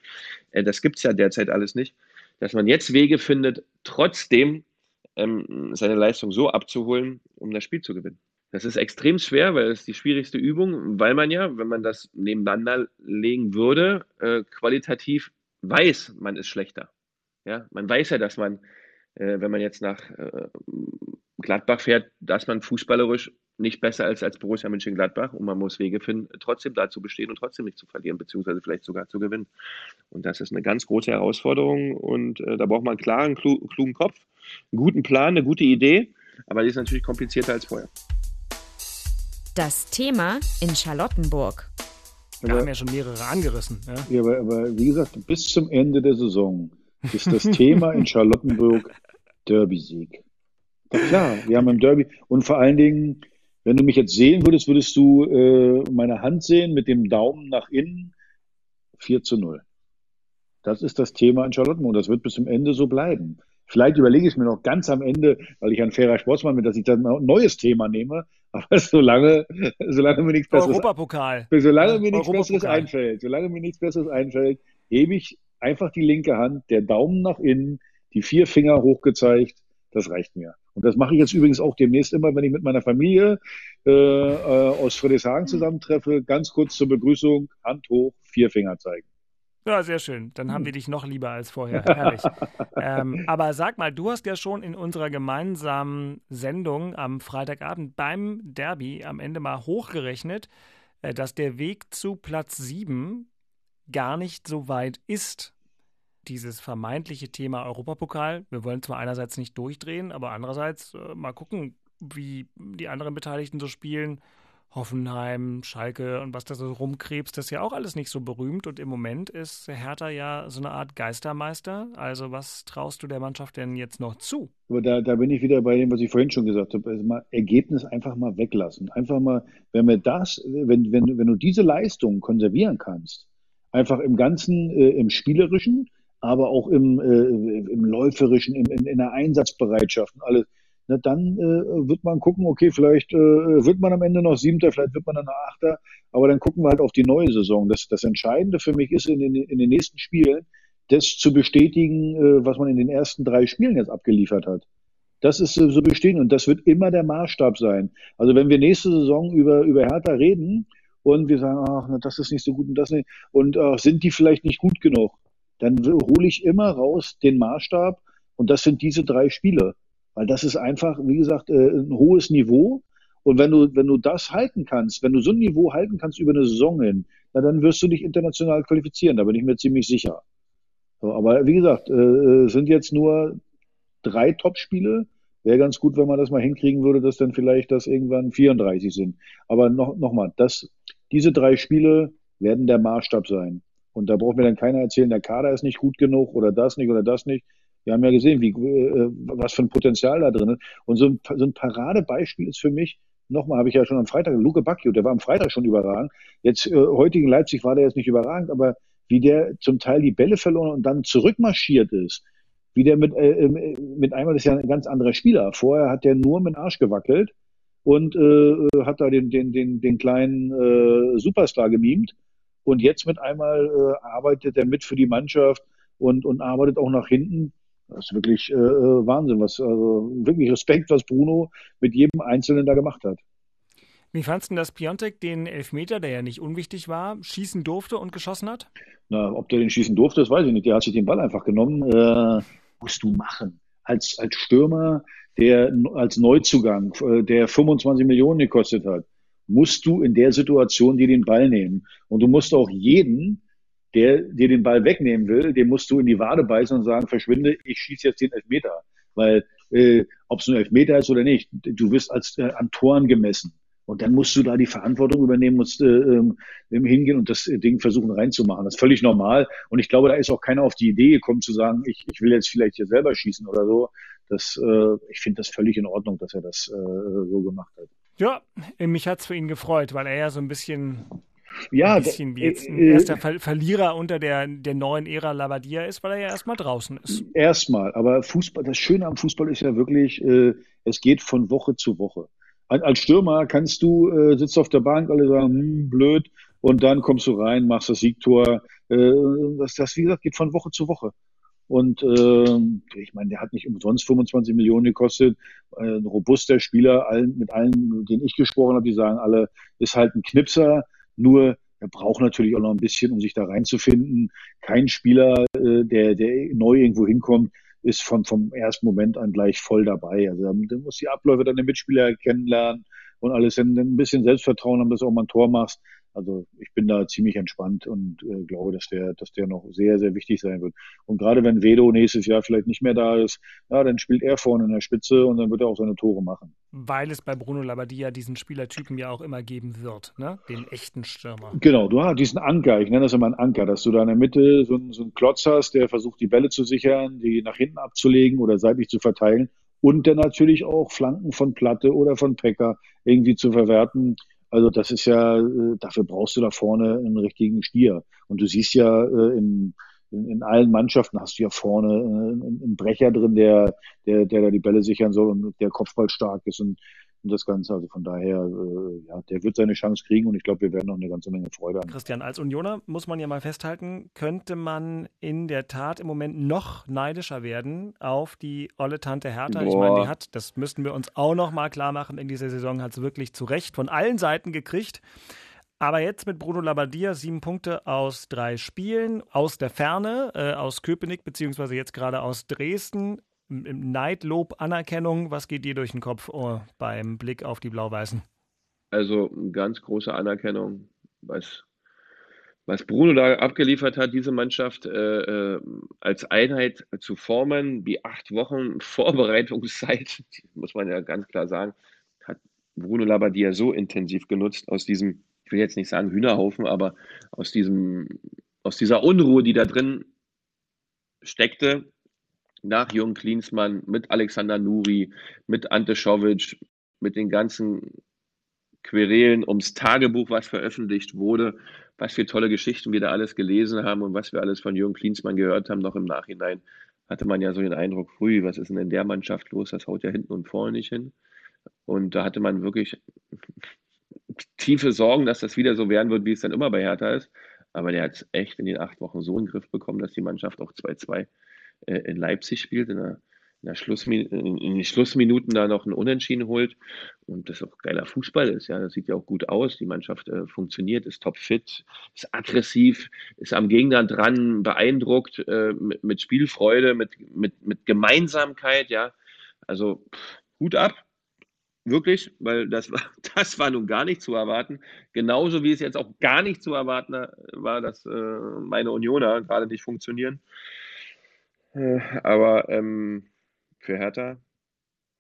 Äh, das gibt es ja derzeit alles nicht. dass man jetzt Wege findet, trotzdem ähm, seine Leistung so abzuholen, um das Spiel zu gewinnen. Das ist extrem schwer, weil es die schwierigste Übung, weil man ja, wenn man das nebeneinander legen würde, äh, qualitativ weiß, man ist schlechter. Ja, man weiß ja, dass man, äh, wenn man jetzt nach äh, Gladbach fährt, dass man fußballerisch nicht besser als als Borussia Mönchengladbach und man muss Wege finden, trotzdem da zu bestehen und trotzdem nicht zu verlieren, beziehungsweise vielleicht sogar zu gewinnen. Und das ist eine ganz große Herausforderung und äh, da braucht man einen klaren, klugen Kopf, einen guten Plan, eine gute Idee, aber die ist natürlich komplizierter als vorher. Das Thema in Charlottenburg. Wir haben ja schon mehrere angerissen. Ja, ja aber, aber wie gesagt, bis zum Ende der Saison ist das Thema in Charlottenburg Derby-Sieg. Na klar, wir haben im Derby und vor allen Dingen, wenn du mich jetzt sehen würdest, würdest du äh, meine Hand sehen mit dem Daumen nach innen 4 zu 0. Das ist das Thema in Charlottenburg. Das wird bis zum Ende so bleiben. Vielleicht überlege ich es mir noch ganz am Ende, weil ich ein fairer Sportsmann bin, dass ich dann ein neues Thema nehme. Aber solange, solange mir nichts Besseres, Europapokal. solange mir nichts Besseres einfällt, solange mir nichts Besseres einfällt, hebe ich einfach die linke Hand, der Daumen nach innen, die vier Finger hochgezeigt. Das reicht mir. Und das mache ich jetzt übrigens auch demnächst immer, wenn ich mit meiner Familie äh, äh, aus Friedrichshagen zusammentreffe. Ganz kurz zur Begrüßung, Hand hoch, vier Finger zeigen. Ja, sehr schön. Dann haben wir dich noch lieber als vorher. Herrlich. ähm, aber sag mal, du hast ja schon in unserer gemeinsamen Sendung am Freitagabend beim Derby am Ende mal hochgerechnet, äh, dass der Weg zu Platz 7 gar nicht so weit ist. Dieses vermeintliche Thema Europapokal. Wir wollen zwar einerseits nicht durchdrehen, aber andererseits äh, mal gucken, wie die anderen Beteiligten so spielen. Hoffenheim, Schalke und was da so rumkrebst, das ist ja auch alles nicht so berühmt. Und im Moment ist Hertha ja so eine Art Geistermeister. Also was traust du der Mannschaft denn jetzt noch zu? Aber da, da bin ich wieder bei dem, was ich vorhin schon gesagt habe. Also mal Ergebnis einfach mal weglassen. Einfach mal, wenn wir das, wenn, wenn, wenn du diese Leistung konservieren kannst, einfach im Ganzen, äh, im Spielerischen, aber auch im, äh, im Läuferischen, im, in, in der Einsatzbereitschaft und alles, na, dann äh, wird man gucken, okay, vielleicht äh, wird man am Ende noch Siebter, vielleicht wird man dann noch Achter, aber dann gucken wir halt auf die neue Saison. Das, das Entscheidende für mich ist in den, in den nächsten Spielen, das zu bestätigen, äh, was man in den ersten drei Spielen jetzt abgeliefert hat. Das ist äh, so bestehen und das wird immer der Maßstab sein. Also wenn wir nächste Saison über, über Hertha reden und wir sagen, ach, na, das ist nicht so gut und das nicht, und äh, sind die vielleicht nicht gut genug, dann hole ich immer raus den Maßstab und das sind diese drei Spiele. Weil das ist einfach, wie gesagt, äh, ein hohes Niveau. Und wenn du, wenn du das halten kannst, wenn du so ein Niveau halten kannst über eine Saison hin, na, dann wirst du dich international qualifizieren. Da bin ich mir ziemlich sicher. So, aber wie gesagt, äh, sind jetzt nur drei Top-Spiele. Wäre ganz gut, wenn man das mal hinkriegen würde, dass dann vielleicht das irgendwann 34 sind. Aber noch, noch mal, das, diese drei Spiele werden der Maßstab sein. Und da braucht mir dann keiner erzählen, der Kader ist nicht gut genug oder das nicht oder das nicht. Wir haben ja gesehen, wie, äh, was für ein Potenzial da drin ist. Und so ein, so ein Paradebeispiel ist für mich, nochmal habe ich ja schon am Freitag, Luke Bacchio, der war am Freitag schon überragend. Jetzt, äh, heute in Leipzig war der jetzt nicht überragend, aber wie der zum Teil die Bälle verloren und dann zurückmarschiert ist, wie der mit, äh, mit einmal ist ja ein ganz anderer Spieler. Vorher hat der nur mit dem Arsch gewackelt und äh, hat da den, den, den, den kleinen äh, Superstar gemimt. Und jetzt mit einmal äh, arbeitet er mit für die Mannschaft und, und arbeitet auch nach hinten. Das ist wirklich äh, äh, Wahnsinn, was, also wirklich Respekt, was Bruno mit jedem Einzelnen da gemacht hat. Wie fandest du das Piontek den Elfmeter, der ja nicht unwichtig war, schießen durfte und geschossen hat? Na, ob der den schießen durfte, das weiß ich nicht. Der hat sich den Ball einfach genommen. Äh, musst du machen. Als, als Stürmer, der als Neuzugang, äh, der 25 Millionen gekostet hat, musst du in der Situation dir den Ball nehmen. Und du musst auch jeden, der dir den Ball wegnehmen will, dem musst du in die Wade beißen und sagen, verschwinde, ich schieße jetzt den Elfmeter. Weil äh, ob es ein Elfmeter ist oder nicht, du wirst als äh, an Toren gemessen. Und dann musst du da die Verantwortung übernehmen, musst äh, ähm, hingehen und das Ding versuchen reinzumachen. Das ist völlig normal. Und ich glaube, da ist auch keiner auf die Idee gekommen zu sagen, ich, ich will jetzt vielleicht hier selber schießen oder so. Das, äh, ich finde das völlig in Ordnung, dass er das äh, so gemacht hat. Ja, mich hat es für ihn gefreut, weil er ja so ein bisschen ja, ein bisschen wie jetzt ein äh, erster Ver Verlierer unter der, der neuen Ära Labadia ist, weil er ja erstmal draußen ist. Erstmal, aber Fußball, das Schöne am Fußball ist ja wirklich, äh, es geht von Woche zu Woche. Als Stürmer kannst du, äh, sitzt auf der Bank, alle sagen, hm, blöd, und dann kommst du rein, machst das Siegtor. Äh, das, das, wie gesagt, geht von Woche zu Woche. Und äh, ich meine, der hat nicht umsonst 25 Millionen gekostet. Ein robuster Spieler, allen, mit allen, denen ich gesprochen habe, die sagen alle, ist halt ein Knipser. Nur er braucht natürlich auch noch ein bisschen, um sich da reinzufinden. Kein Spieler, äh, der, der neu irgendwo hinkommt, ist von, vom ersten Moment an gleich voll dabei. Also da muss die Abläufe deiner Mitspieler kennenlernen und alles ein bisschen Selbstvertrauen haben, dass du auch mal ein Tor machst. Also ich bin da ziemlich entspannt und äh, glaube, dass der, dass der noch sehr, sehr wichtig sein wird. Und gerade wenn Vedo nächstes Jahr vielleicht nicht mehr da ist, ja, dann spielt er vorne in der Spitze und dann wird er auch seine Tore machen. Weil es bei Bruno Labbadia diesen Spielertypen ja auch immer geben wird, ne? Den echten Stürmer. Genau, du hast diesen Anker, ich nenne das immer einen Anker, dass du da in der Mitte so, so einen Klotz hast, der versucht, die Bälle zu sichern, die nach hinten abzulegen oder seitlich zu verteilen und dann natürlich auch Flanken von Platte oder von Pecker irgendwie zu verwerten also das ist ja, äh, dafür brauchst du da vorne einen richtigen Stier. Und du siehst ja äh, in, in, in allen Mannschaften hast du ja vorne äh, einen Brecher drin, der, der, der da die Bälle sichern soll und der Kopfball stark ist. Und und das Ganze. Also von daher, äh, ja, der wird seine Chance kriegen und ich glaube, wir werden noch eine ganze Menge Freude haben. Christian, als Unioner muss man ja mal festhalten, könnte man in der Tat im Moment noch neidischer werden auf die olle Tante Hertha. Boah. Ich meine, die hat, das müssten wir uns auch noch mal klar machen, in dieser Saison hat sie wirklich zu Recht von allen Seiten gekriegt. Aber jetzt mit Bruno Labbadia sieben Punkte aus drei Spielen, aus der Ferne, äh, aus Köpenick, beziehungsweise jetzt gerade aus Dresden. Neidlob, Anerkennung, was geht dir durch den Kopf oh, beim Blick auf die Blau-Weißen? Also ganz große Anerkennung, was, was Bruno da abgeliefert hat, diese Mannschaft äh, äh als Einheit zu formen, wie acht Wochen Vorbereitungszeit, muss man ja ganz klar sagen, hat Bruno Labbadia so intensiv genutzt aus diesem, ich will jetzt nicht sagen Hühnerhaufen, aber aus diesem, aus dieser Unruhe, die da drin steckte, nach Jürgen Klinsmann, mit Alexander Nuri, mit Ante Schovic, mit den ganzen Querelen ums Tagebuch, was veröffentlicht wurde, was für tolle Geschichten wir da alles gelesen haben und was wir alles von Jürgen Klinsmann gehört haben, noch im Nachhinein, hatte man ja so den Eindruck, früh, was ist denn in der Mannschaft los? Das haut ja hinten und vorne nicht hin. Und da hatte man wirklich tiefe Sorgen, dass das wieder so werden wird, wie es dann immer bei Hertha ist. Aber der hat es echt in den acht Wochen so in den Griff bekommen, dass die Mannschaft auch 2-2 äh, in Leipzig spielt, in, der, in, der in den Schlussminuten da noch ein Unentschieden holt und das auch geiler Fußball ist. Ja, das sieht ja auch gut aus. Die Mannschaft äh, funktioniert, ist topfit, ist aggressiv, ist am Gegner dran, beeindruckt, äh, mit, mit, Spielfreude, mit, mit, mit Gemeinsamkeit. Ja, also pff, Hut ab. Wirklich, weil das war, das war nun gar nicht zu erwarten. Genauso wie es jetzt auch gar nicht zu erwarten war, dass äh, meine Unioner gerade nicht funktionieren. Äh, aber ähm, für Hertha,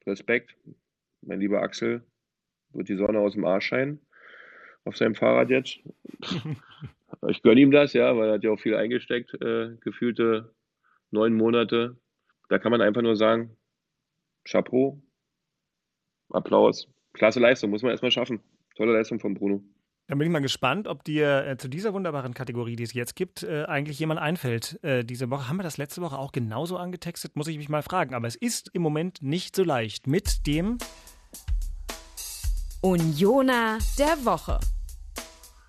Respekt, mein lieber Axel, wird die Sonne aus dem Arsch scheinen auf seinem Fahrrad jetzt. ich gönne ihm das, ja, weil er hat ja auch viel eingesteckt, äh, gefühlte neun Monate. Da kann man einfach nur sagen, Chapeau, Applaus, klasse Leistung, muss man erstmal schaffen. Tolle Leistung von Bruno. Dann bin ich mal gespannt, ob dir äh, zu dieser wunderbaren Kategorie, die es jetzt gibt, äh, eigentlich jemand einfällt. Äh, diese Woche haben wir das letzte Woche auch genauso angetextet, muss ich mich mal fragen. Aber es ist im Moment nicht so leicht mit dem Unioner der Woche.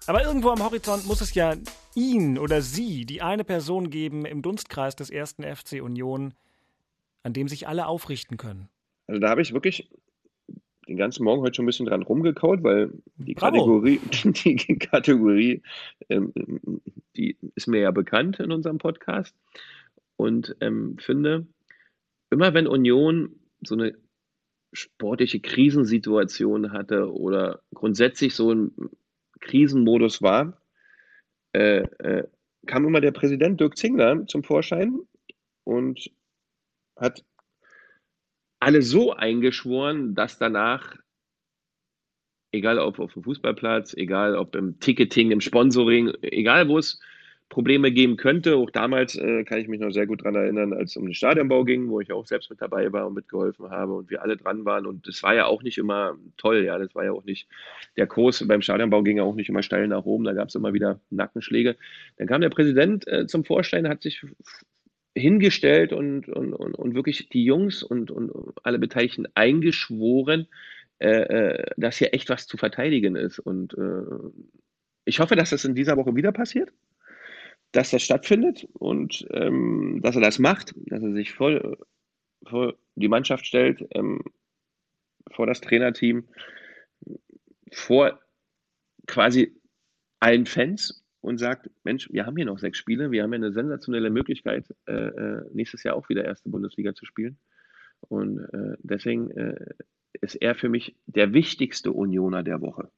Aber irgendwo am Horizont muss es ja ihn oder sie, die eine Person geben im Dunstkreis des ersten FC Union, an dem sich alle aufrichten können. Also da habe ich wirklich den ganzen Morgen heute schon ein bisschen dran rumgekaut, weil die Bravo. Kategorie, die Kategorie, ähm, die ist mir ja bekannt in unserem Podcast und ähm, finde, immer wenn Union so eine sportliche Krisensituation hatte oder grundsätzlich so ein Krisenmodus war, äh, äh, kam immer der Präsident Dirk Zingler zum Vorschein und hat alle so eingeschworen, dass danach, egal ob auf dem Fußballplatz, egal ob im Ticketing, im Sponsoring, egal wo es Probleme geben könnte, auch damals äh, kann ich mich noch sehr gut daran erinnern, als es um den Stadionbau ging, wo ich auch selbst mit dabei war und mitgeholfen habe und wir alle dran waren. Und das war ja auch nicht immer toll, ja, das war ja auch nicht, der Kurs beim Stadionbau ging ja auch nicht immer steil nach oben, da gab es immer wieder Nackenschläge. Dann kam der Präsident äh, zum Vorstein, hat sich hingestellt und, und, und, und wirklich die Jungs und, und alle Beteiligten eingeschworen, äh, äh, dass hier echt was zu verteidigen ist. Und äh, ich hoffe, dass das in dieser Woche wieder passiert. dass das stattfindet und ähm, dass er das macht, dass er sich voll vor die Mannschaft stellt, ähm, vor das Trainerteam, vor quasi allen Fans und sagt, Mensch, wir haben hier noch sechs Spiele, wir haben ja eine sensationelle Möglichkeit, äh, äh nächstes Jahr auch wieder erste Bundesliga zu spielen. Und äh, deswegen äh, ist er für mich der wichtigste Unioner der Woche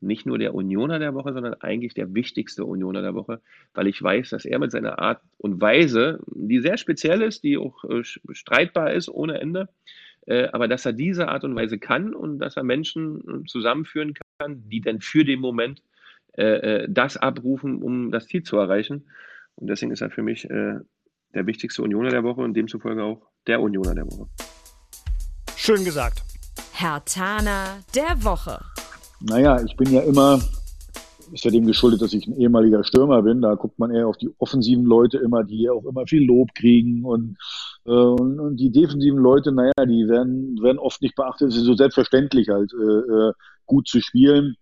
nicht nur der Unioner der Woche, sondern eigentlich der wichtigste Unioner der Woche, weil ich weiß, dass er mit seiner Art und Weise, die sehr speziell ist, die auch äh, streitbar ist ohne Ende, äh, aber dass er diese Art und Weise kann und dass er Menschen zusammenführen kann, die dann für den Moment äh, äh, das abrufen, um das Ziel zu erreichen. Und deswegen ist er für mich äh, der wichtigste Unioner der Woche und demzufolge auch der Unioner der Woche. Schön gesagt. Herr Tana der Woche. Naja, ich bin ja immer, ist ja dem geschuldet, dass ich ein ehemaliger Stürmer bin. Da guckt man eher auf die offensiven Leute immer, die auch immer viel Lob kriegen und, äh, und, und, die defensiven Leute, naja, die werden, werden oft nicht beachtet. Es ist so selbstverständlich halt, äh, äh, gut zu spielen.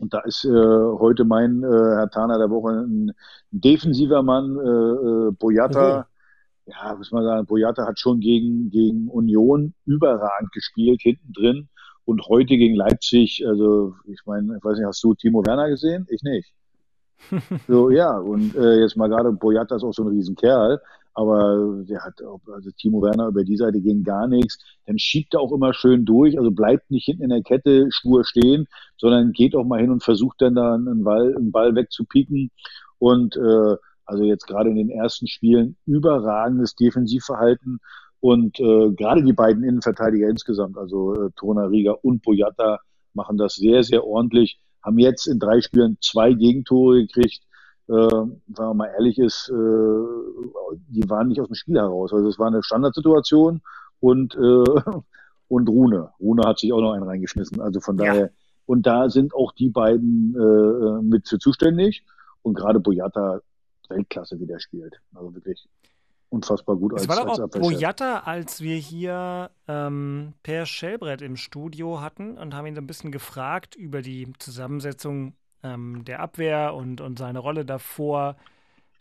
Und da ist äh, heute mein äh, Herr Tana der Woche ein, defensiver Mann, äh, äh, Boyata. Mhm. Ja, muss man sagen, Boyata hat schon gegen, gegen Union überragend gespielt, hinten drin. Und heute gegen Leipzig, also ich meine, ich weiß nicht, hast du Timo Werner gesehen? Ich nicht. so, ja, und äh, jetzt mal gerade, Boyata ist auch so ein Riesenkerl, aber der hat also Timo Werner über die Seite ging gar nichts. Dann schiebt er auch immer schön durch, also bleibt nicht hinten in der Kette stur stehen, sondern geht auch mal hin und versucht dann da einen Ball, einen Ball wegzupieken. Und äh, also jetzt gerade in den ersten Spielen überragendes Defensivverhalten und äh, gerade die beiden Innenverteidiger insgesamt, also äh, Tona Riga und Boyata, machen das sehr, sehr ordentlich. Haben jetzt in drei Spielen zwei Gegentore gekriegt. Äh, wenn man mal ehrlich ist, äh, die waren nicht aus dem Spiel heraus. Also es war eine Standardsituation und, äh, und Rune. Rune hat sich auch noch einen reingeschmissen. Also von daher, ja. und da sind auch die beiden äh, mit für zuständig. Und gerade Boyata Weltklasse, wie der spielt. Also wirklich unfassbar gut als Es war doch auch Boyata, als wir hier ähm, Per Schellbrett im Studio hatten und haben ihn so ein bisschen gefragt über die Zusammensetzung ähm, der Abwehr und, und seine Rolle davor.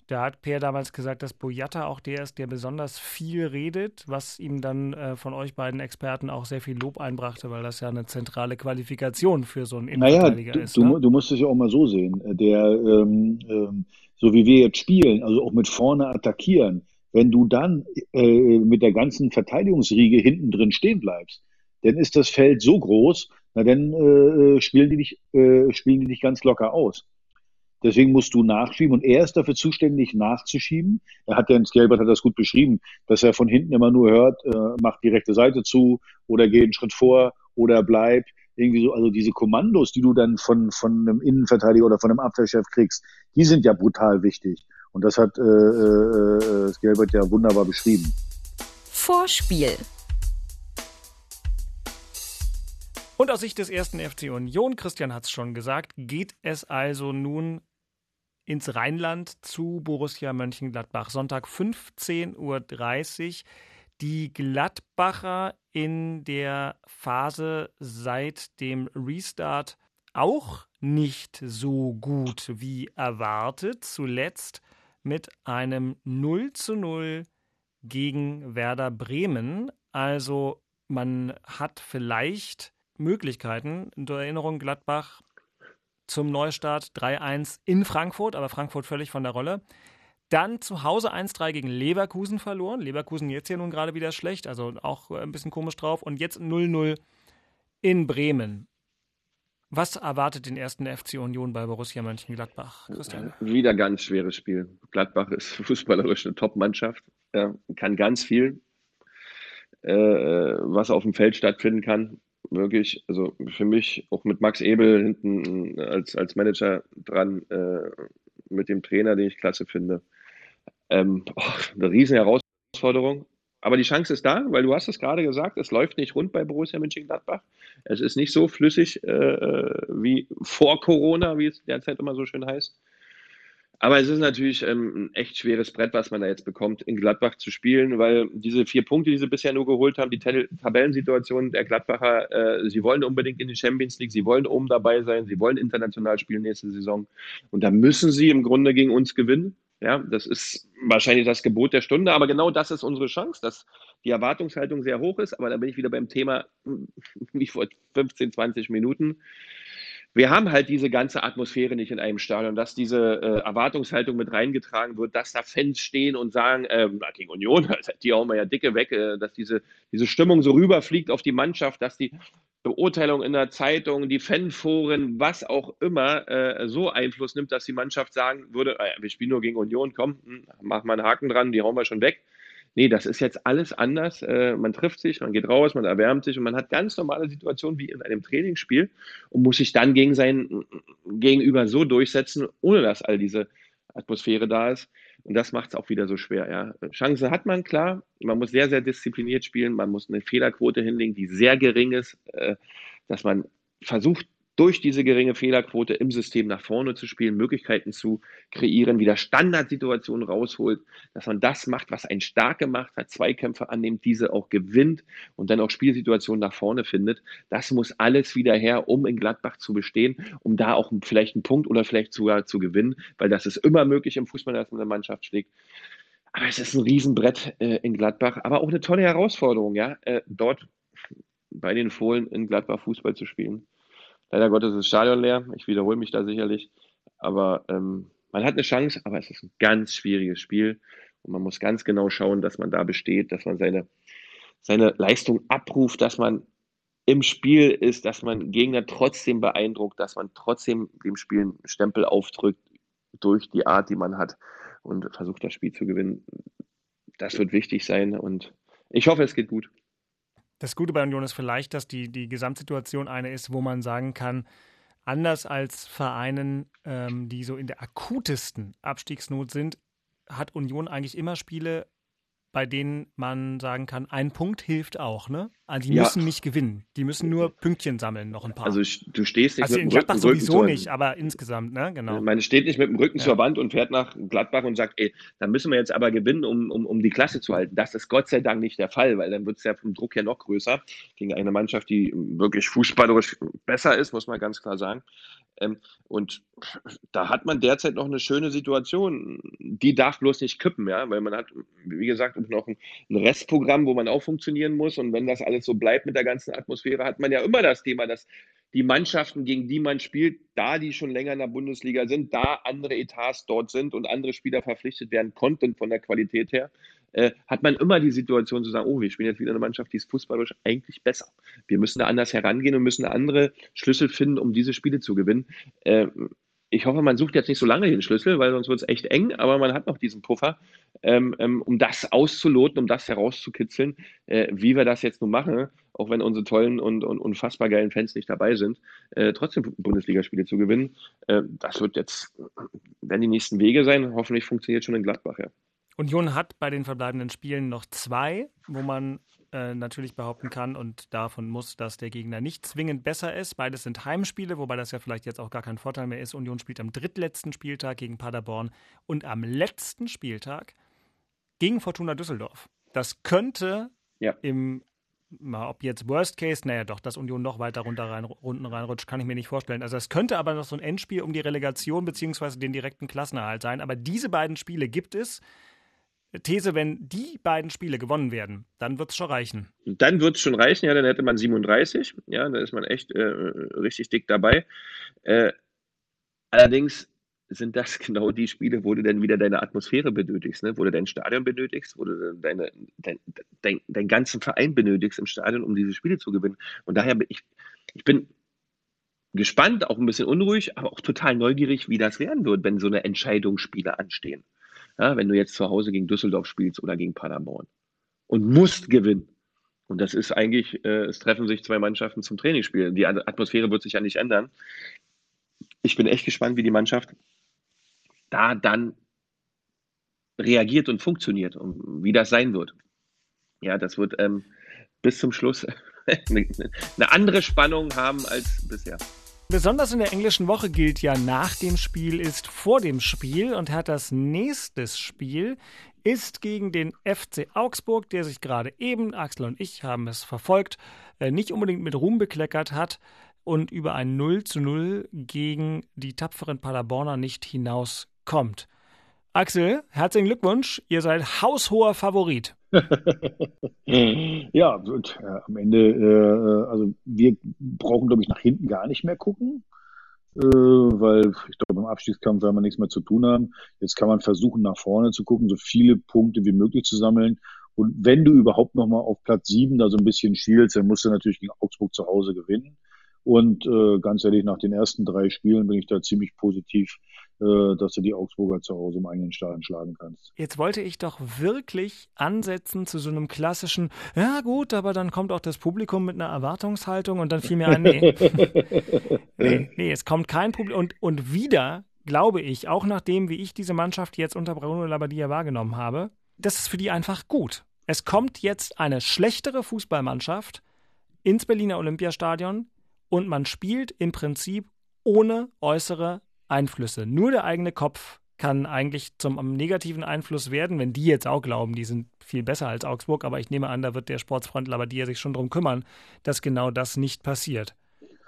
Da hat Per damals gesagt, dass Boyata auch der ist, der besonders viel redet, was ihm dann äh, von euch beiden Experten auch sehr viel Lob einbrachte, weil das ja eine zentrale Qualifikation für so einen Innenverteidiger naja, ist. Du, ne? du musst es ja auch mal so sehen. Der, ähm, ähm, so wie wir jetzt spielen, also auch mit vorne attackieren, wenn du dann äh, mit der ganzen Verteidigungsriege hinten drin stehen bleibst, dann ist das Feld so groß, na dann äh, spielen, die dich, äh, spielen die dich ganz locker aus. Deswegen musst du nachschieben und er ist dafür zuständig, nachzuschieben. Er hat ja, Skelbert hat das gut beschrieben, dass er von hinten immer nur hört, äh, macht die rechte Seite zu oder geht einen Schritt vor oder bleibt. Irgendwie so, also diese Kommandos, die du dann von, von einem Innenverteidiger oder von einem Abwehrchef kriegst, die sind ja brutal wichtig. Und das hat äh, äh, Skelbert ja wunderbar beschrieben. Vorspiel. Und aus Sicht des ersten FC Union, Christian hat es schon gesagt, geht es also nun ins Rheinland zu Borussia Mönchengladbach. Sonntag 15.30 Uhr. Die Gladbacher in der Phase seit dem Restart auch nicht so gut wie erwartet. Zuletzt mit einem 0 zu 0 gegen Werder Bremen. Also man hat vielleicht Möglichkeiten. In der Erinnerung Gladbach zum Neustart 3-1 in Frankfurt, aber Frankfurt völlig von der Rolle. Dann zu Hause 1-3 gegen Leverkusen verloren. Leverkusen jetzt hier nun gerade wieder schlecht, also auch ein bisschen komisch drauf. Und jetzt 0-0 in Bremen. Was erwartet den ersten FC Union bei Borussia Mönchengladbach, Christian? Wieder ganz schweres Spiel. Gladbach ist fußballerisch eine Top-Mannschaft, kann ganz viel, äh, was auf dem Feld stattfinden kann. Wirklich, also für mich auch mit Max Ebel hinten als, als Manager dran, äh, mit dem Trainer, den ich klasse finde. Ähm, oh, eine riesen Herausforderung. Aber die Chance ist da, weil du hast es gerade gesagt, es läuft nicht rund bei Borussia Mönchengladbach. Es ist nicht so flüssig äh, äh, wie vor Corona, wie es derzeit immer so schön heißt. Aber es ist natürlich ähm, ein echt schweres Brett, was man da jetzt bekommt, in Gladbach zu spielen, weil diese vier Punkte, die sie bisher nur geholt haben, die Tabellensituation der Gladbacher, äh, sie wollen unbedingt in die Champions League, sie wollen oben dabei sein, sie wollen international spielen nächste Saison. Und da müssen sie im Grunde gegen uns gewinnen. Ja, das ist wahrscheinlich das Gebot der Stunde, aber genau das ist unsere Chance, dass die Erwartungshaltung sehr hoch ist. Aber da bin ich wieder beim Thema, wie vor 15, 20 Minuten. Wir haben halt diese ganze Atmosphäre nicht in einem Stadion, dass diese äh, Erwartungshaltung mit reingetragen wird, dass da Fans stehen und sagen, äh, gegen Union, die hauen wir ja dicke weg, äh, dass diese, diese Stimmung so rüberfliegt auf die Mannschaft, dass die Beurteilung in der Zeitung, die Fanforen, was auch immer, äh, so Einfluss nimmt, dass die Mannschaft sagen würde, äh, wir spielen nur gegen Union, komm, hm, mach mal einen Haken dran, die hauen wir schon weg. Nee, das ist jetzt alles anders. Äh, man trifft sich, man geht raus, man erwärmt sich und man hat ganz normale Situationen wie in einem Trainingsspiel und muss sich dann gegen sein Gegenüber so durchsetzen, ohne dass all diese Atmosphäre da ist. Und das macht es auch wieder so schwer. Ja. Chance hat man, klar. Man muss sehr, sehr diszipliniert spielen. Man muss eine Fehlerquote hinlegen, die sehr gering ist, äh, dass man versucht, durch diese geringe Fehlerquote im System nach vorne zu spielen, Möglichkeiten zu kreieren, wieder Standardsituationen rausholt, dass man das macht, was einen stark gemacht hat, Zweikämpfe annimmt, diese auch gewinnt und dann auch Spielsituationen nach vorne findet. Das muss alles wieder her, um in Gladbach zu bestehen, um da auch vielleicht einen Punkt oder vielleicht sogar zu gewinnen, weil das ist immer möglich im Fußball, dass man eine Mannschaft schlägt. Aber es ist ein Riesenbrett äh, in Gladbach, aber auch eine tolle Herausforderung, ja, äh, dort bei den Fohlen in Gladbach Fußball zu spielen. Leider Gottes ist das Stadion leer. Ich wiederhole mich da sicherlich. Aber ähm, man hat eine Chance, aber es ist ein ganz schwieriges Spiel. Und man muss ganz genau schauen, dass man da besteht, dass man seine, seine Leistung abruft, dass man im Spiel ist, dass man Gegner trotzdem beeindruckt, dass man trotzdem dem Spiel einen Stempel aufdrückt durch die Art, die man hat und versucht, das Spiel zu gewinnen. Das wird wichtig sein und ich hoffe, es geht gut. Das Gute bei Union ist vielleicht, dass die, die Gesamtsituation eine ist, wo man sagen kann, anders als Vereinen, ähm, die so in der akutesten Abstiegsnot sind, hat Union eigentlich immer Spiele, bei denen man sagen kann, ein Punkt hilft auch, ne? Also die ja. müssen nicht gewinnen. Die müssen nur Pünktchen sammeln, noch ein paar. Also du stehst nicht also mit in dem Gladbach Rücken, sowieso Rücken nicht, aber insgesamt, ne? Genau. Man steht nicht mit dem Rücken Ja. zur Wand und fährt nach Gladbach und sagt, ey, da müssen wir jetzt aber gewinnen, um, um, um die Klasse zu halten. Das ist Gott sei Dank nicht der Fall, weil dann wird es ja vom Druck her noch größer gegen eine Mannschaft, die wirklich fußballerisch besser ist, muss man ganz klar sagen. Ähm, und da hat man derzeit noch eine schöne Situation. Die darf bloß nicht kippen, ja, weil man hat, wie gesagt, noch ein, ein Restprogramm, wo man auch funktionieren muss. Und wenn das alles so bleibt mit der ganzen Atmosphäre, hat man ja immer das Thema, dass die Mannschaften, gegen die man spielt, da die schon länger in der Bundesliga sind, da andere Etats dort sind und andere Spieler verpflichtet werden konnten von der Qualität her, äh, hat man immer die Situation zu sagen, oh, wir spielen jetzt wieder eine Mannschaft, die ist fußballerisch eigentlich besser. Wir müssen da anders herangehen und müssen andere Schlüssel finden, um diese Spiele zu gewinnen. Äh, ich hoffe, man sucht jetzt nicht so lange den Schlüssel, weil sonst wird es echt eng, aber man hat noch diesen Puffer, ähm, ähm, um das auszuloten, um das herauszukitzeln, äh, wie wir das jetzt nun machen, auch wenn unsere tollen und, und unfassbar geilen Fans nicht dabei sind, äh, trotzdem Bundesligaspiele zu gewinnen. Äh, das wird jetzt, werden die nächsten Wege sein. Hoffentlich funktioniert schon in Gladbach, ja. Union hat bei den verbleibenden Spielen noch zwei, wo man äh, natürlich behaupten kann und davon muss, dass der Gegner nicht zwingend besser ist. Beides sind Heimspiele, wobei das ja vielleicht jetzt auch gar kein Vorteil mehr ist. Union spielt am drittletzten Spieltag gegen Paderborn und am letzten Spieltag gegen Fortuna Düsseldorf. Das könnte Ja. im, mal, ob jetzt Worst Case, naja doch, dass Union noch weiter runter rein, Runden reinrutscht, kann ich mir nicht vorstellen. Also es könnte aber noch so ein Endspiel um die Relegation beziehungsweise den direkten Klassenerhalt sein. Aber diese beiden Spiele gibt es. These, wenn die beiden Spiele gewonnen werden, dann wird es schon reichen. Dann wird es schon reichen, ja, dann hätte man 37, ja, dann ist man echt äh, richtig dick dabei. Äh, allerdings sind das genau die Spiele, wo du dann wieder deine Atmosphäre benötigst, ne? wo du dein Stadion benötigst, wo du deine, dein, dein, deinen ganzen Verein benötigst im Stadion, um diese Spiele zu gewinnen. Und daher bin ich, ich bin gespannt, auch ein bisschen unruhig, aber auch total neugierig, wie das werden wird, wenn so eine Entscheidungsspiele anstehen. Ja, wenn du jetzt zu Hause gegen Düsseldorf spielst oder gegen Paderborn und musst gewinnen. Und das ist eigentlich, äh, es treffen sich zwei Mannschaften zum Trainingsspiel. Die Atmosphäre wird sich ja nicht ändern. Ich bin echt gespannt, wie die Mannschaft da dann reagiert und funktioniert und wie das sein wird. Ja, das wird ähm, bis zum Schluss eine, eine andere Spannung haben als bisher. Besonders in der englischen Woche gilt ja, nach dem Spiel ist vor dem Spiel und Herthas nächstes Spiel ist gegen den FC Augsburg, der sich gerade eben, Axel und ich haben es verfolgt, äh, nicht unbedingt mit Ruhm bekleckert hat und über ein 0 zu 0 gegen die tapferen Paderborner nicht hinauskommt. Axel, herzlichen Glückwunsch. Ihr seid haushoher Favorit. ja, und, äh, am Ende, äh, also wir brauchen, glaube ich, nach hinten gar nicht mehr gucken, äh, weil ich glaube, im Abstiegskampf werden wir nichts mehr zu tun haben. Jetzt kann man versuchen, nach vorne zu gucken, so viele Punkte wie möglich zu sammeln. Und wenn du überhaupt nochmal auf Platz sieben da so ein bisschen schielst, dann musst du natürlich gegen Augsburg zu Hause gewinnen. Und äh, ganz ehrlich, nach den ersten drei Spielen bin ich da ziemlich positiv, dass du die Augsburger zu Hause im eigenen Stadion schlagen kannst. Jetzt wollte ich doch wirklich ansetzen zu so einem klassischen, ja gut, aber dann kommt auch das Publikum mit einer Erwartungshaltung und dann fiel mir ein, nee. nee, nee, es kommt kein Publikum. Und, und wieder glaube ich, auch nachdem, wie ich diese Mannschaft jetzt unter Bruno Labbadia wahrgenommen habe, das ist für die einfach gut. Es kommt jetzt eine schlechtere Fußballmannschaft ins Berliner Olympiastadion, und man spielt im Prinzip ohne äußere Einflüsse. Nur der eigene Kopf kann eigentlich zum negativen Einfluss werden, wenn die jetzt auch glauben, die sind viel besser als Augsburg, aber ich nehme an, da wird der Sportsfreund Labbadia sich schon darum kümmern, dass genau das nicht passiert.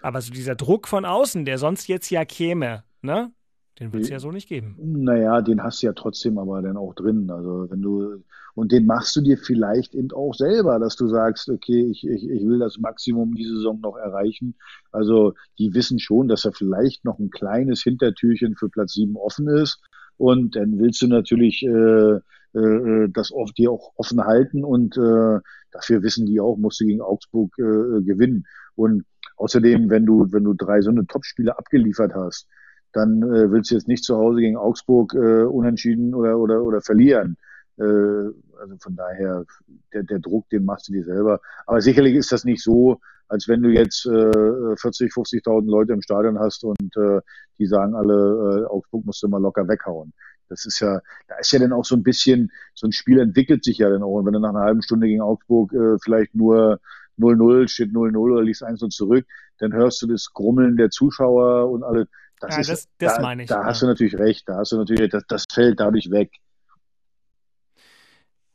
Aber so dieser Druck von außen, der sonst jetzt ja käme, ne? Den wird es ja so nicht geben. Naja, den hast du ja trotzdem aber dann auch drin. Also wenn du, und den machst du dir vielleicht eben auch selber, dass du sagst, okay, ich, ich, ich will das Maximum diese Saison noch erreichen. Also die wissen schon, dass da vielleicht noch ein kleines Hintertürchen für Platz sieben offen ist. Und dann willst du natürlich äh, äh, das oft dir auch offen halten und äh, dafür wissen die auch, musst du gegen Augsburg äh, gewinnen. Und außerdem, wenn du, wenn du drei so eine Topspiele abgeliefert hast, dann äh, willst du jetzt nicht zu Hause gegen Augsburg äh, unentschieden oder, oder, oder verlieren. Äh, also von daher, der, der Druck, den machst du dir selber. Aber sicherlich ist das nicht so, als wenn du jetzt äh, 40, 50.000 Leute im Stadion hast und äh, die sagen alle, äh, Augsburg musst du mal locker weghauen. Das ist ja, da ist ja dann auch so ein bisschen, so ein Spiel entwickelt sich ja dann auch. Und wenn du nach einer halben Stunde gegen Augsburg äh, vielleicht nur 0-0, steht 0-0 oder liegst 1 und zurück, dann hörst du das Grummeln der Zuschauer und alle. Das, ja, ist, das, das da, meine ich. Da ja. hast du natürlich recht. Da hast du natürlich, das, das fällt dadurch weg.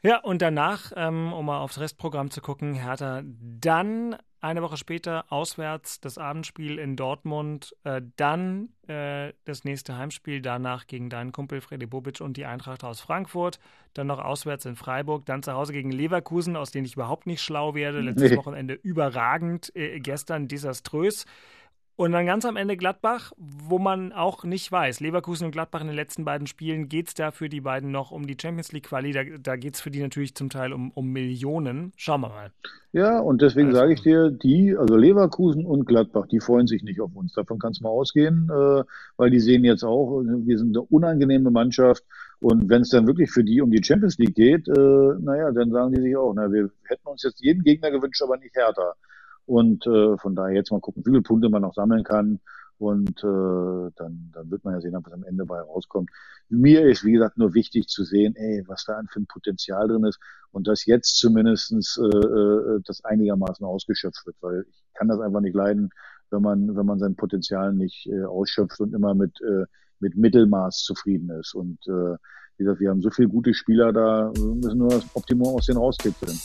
Ja, und danach, ähm, um mal aufs Restprogramm zu gucken, Hertha dann eine Woche später auswärts das Abendspiel in Dortmund, äh, dann äh, das nächste Heimspiel, danach gegen deinen Kumpel Freddy Bobic und die Eintracht aus Frankfurt, dann noch auswärts in Freiburg, dann zu Hause gegen Leverkusen, aus denen ich überhaupt nicht schlau werde. Letztes nee. Wochenende überragend, äh, gestern desaströs. Und dann ganz am Ende Gladbach, wo man auch nicht weiß. Leverkusen und Gladbach in den letzten beiden Spielen geht es da für die beiden noch um die Champions League Quali. Da, da geht es für die natürlich zum Teil um, um Millionen. Schauen wir mal. Ja, und deswegen also, sage ich dir, die, also Leverkusen und Gladbach, die freuen sich nicht auf uns. Davon kannst du mal ausgehen, äh, weil die sehen jetzt auch, wir sind eine unangenehme Mannschaft. Und wenn es dann wirklich für die um die Champions League geht, äh, naja, dann sagen die sich auch, na, wir hätten uns jetzt jeden Gegner gewünscht, aber nicht härter. Und äh, von daher jetzt mal gucken, wie viele Punkte man noch sammeln kann. Und äh, dann, dann wird man ja sehen, was am Ende bei rauskommt. Mir ist, wie gesagt, nur wichtig zu sehen, ey, was da für ein Potenzial drin ist und dass jetzt zumindestens äh, äh, das einigermaßen ausgeschöpft wird, weil ich kann das einfach nicht leiden, wenn man, wenn man sein Potenzial nicht äh, ausschöpft und immer mit, äh, mit Mittelmaß zufrieden ist. Und äh, wie gesagt, wir haben so viele gute Spieler da, müssen nur das Optimum aus denen rauskitzeln.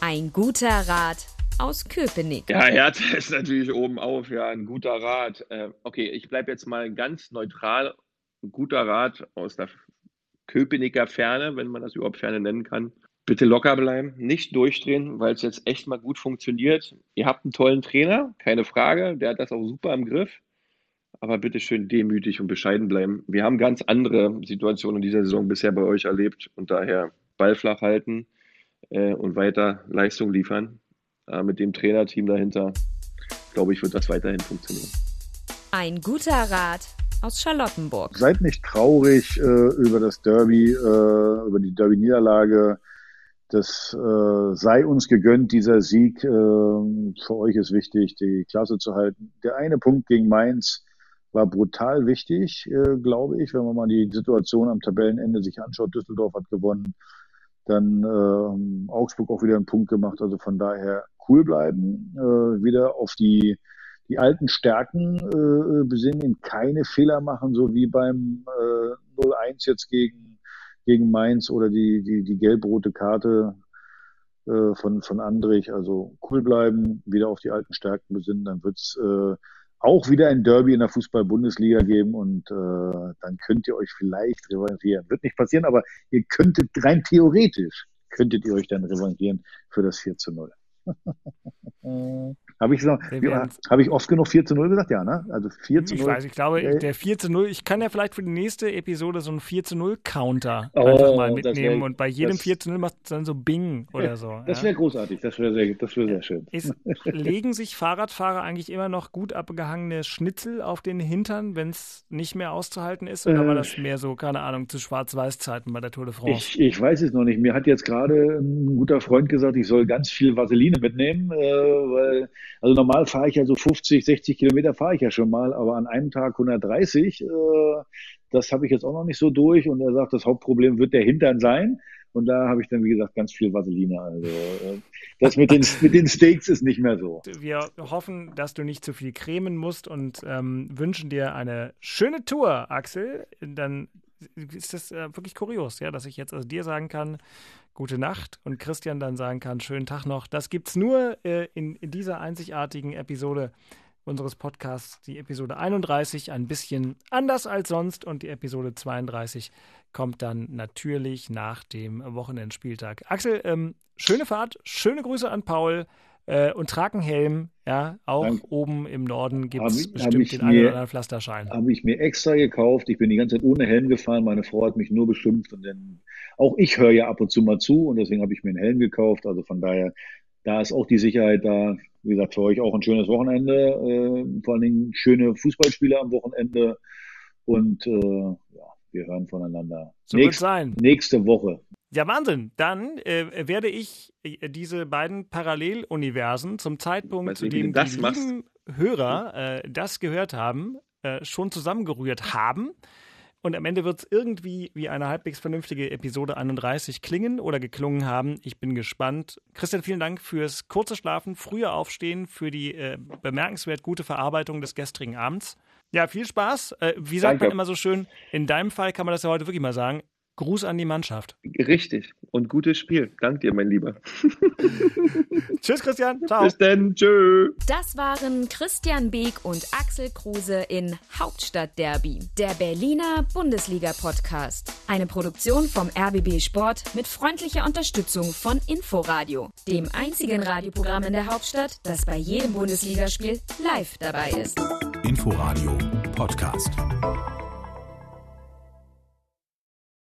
Ein guter Rat aus Köpenick. Ja, Hertha ist natürlich oben auf, ja, ein guter Rat. Äh, okay, ich bleibe jetzt mal ganz neutral. Ein guter Rat aus der Köpenicker Ferne, wenn man das überhaupt Ferne nennen kann. Bitte locker bleiben, nicht durchdrehen, weil es jetzt echt mal gut funktioniert. Ihr habt einen tollen Trainer, keine Frage, der hat das auch super im Griff. Aber bitte schön demütig und bescheiden bleiben. Wir haben ganz andere Situationen in dieser Saison bisher bei euch erlebt und daher Ball flach halten äh, und weiter Leistung liefern äh, mit dem Trainerteam dahinter, glaube ich, wird das weiterhin funktionieren. Ein guter Rat aus Charlottenburg. Seid nicht traurig äh, über das Derby, äh, über die Derby-Niederlage. Das äh, sei uns gegönnt, dieser Sieg. Äh, für euch ist wichtig, die Klasse zu halten. Der eine Punkt gegen Mainz war brutal wichtig, äh, glaube ich, wenn man mal die Situation am Tabellenende sich anschaut. Düsseldorf hat gewonnen, dann äh, Augsburg auch wieder einen Punkt gemacht. Also von daher cool bleiben, äh, wieder auf die, die alten Stärken äh, besinnen, keine Fehler machen, so wie beim äh, 0-1 jetzt gegen, gegen Mainz oder die, die, die gelb-rote Karte äh, von, von Andrich. Also cool bleiben, wieder auf die alten Stärken besinnen, dann wird's äh, auch wieder ein Derby in der Fußball-Bundesliga geben und äh, dann könnt ihr euch vielleicht revanchieren. Wird nicht passieren, aber ihr könntet rein theoretisch, könntet ihr euch dann revanchieren für das 4 zu 0. Habe ich, so, hab ich oft genug 4 zu 0 gesagt? Ja, ne? Also 4 zu 0. Ich weiß, ich glaube, äh, der 4 zu 0, ich kann ja vielleicht für die nächste Episode so einen 4 zu 0 Counter oh, einfach mal mitnehmen wär, und bei jedem das, 4 zu 0 macht es dann so Bing oder so. Das wäre ja? großartig, das wäre sehr, wär sehr schön. Ist, legen sich Fahrradfahrer eigentlich immer noch gut abgehangene Schnitzel auf den Hintern, wenn es nicht mehr auszuhalten ist? Oder äh, war das mehr so, keine Ahnung, zu Schwarz-Weiß-Zeiten bei der Tour de France? Ich, ich weiß es noch nicht. Mir hat jetzt gerade ein guter Freund gesagt, ich soll ganz viel Vaseline mitnehmen, äh, weil, also normal fahre ich ja so 50, 60 Kilometer fahre ich ja schon mal, aber an einem Tag 130, äh, das habe ich jetzt auch noch nicht so durch. Und er sagt, das Hauptproblem wird der Hintern sein. Und da habe ich dann, wie gesagt, ganz viel Vaseline. Also äh, das mit den, mit den Steaks ist nicht mehr so. Wir hoffen, dass du nicht zu viel cremen musst und ähm, wünschen dir eine schöne Tour, Axel. Dann ist das äh, wirklich kurios, ja, dass ich jetzt also dir sagen kann, gute Nacht und Christian dann sagen kann, schönen Tag noch. Das gibt es nur äh, in, in dieser einzigartigen Episode unseres Podcasts, die Episode 31, ein bisschen anders als sonst und die Episode 32 kommt dann natürlich nach dem Wochenendspieltag. Axel, ähm, schöne Fahrt, schöne Grüße an Paul äh, und trag einen Helm. Ja, auch Dank. oben im Norden gibt es bestimmt den einen oder anderen Pflasterschein. Habe ich mir extra gekauft. Ich bin die ganze Zeit ohne Helm gefahren. Meine Frau hat mich nur beschimpft und dann auch ich höre ja ab und zu mal zu und deswegen habe ich mir einen Helm gekauft. Also von daher, da ist auch die Sicherheit da. Wie gesagt, für euch auch ein schönes Wochenende. Äh, vor allen Dingen schöne Fußballspiele am Wochenende. Und äh, ja, wir hören voneinander. So Nächst, sein. Nächste Woche. Ja, Wahnsinn. Dann äh, werde ich äh, diese beiden Paralleluniversen zum Zeitpunkt, zu dem die lieben Hörer äh, das gehört haben, äh, schon zusammengerührt haben. Und am Ende wird es irgendwie wie eine halbwegs vernünftige Episode 31 klingen oder geklungen haben. Ich bin gespannt. Christian, vielen Dank fürs kurze Schlafen, frühe Aufstehen, für die äh, bemerkenswert gute Verarbeitung des gestrigen Abends. Ja, viel Spaß. Äh, wie sagt Danke. man immer so schön? In deinem Fall kann man das ja heute wirklich mal sagen. Gruß an die Mannschaft. Richtig. Und gutes Spiel. Dank dir, mein Lieber. Tschüss, Christian. Ciao. Bis dann. Tschö. Das waren Christian Beek und Axel Kruse in Hauptstadtderby, der Berliner Bundesliga-Podcast. Eine Produktion vom RBB Sport mit freundlicher Unterstützung von Inforadio, dem einzigen Radioprogramm in der Hauptstadt, das bei jedem Bundesligaspiel live dabei ist. Inforadio Podcast.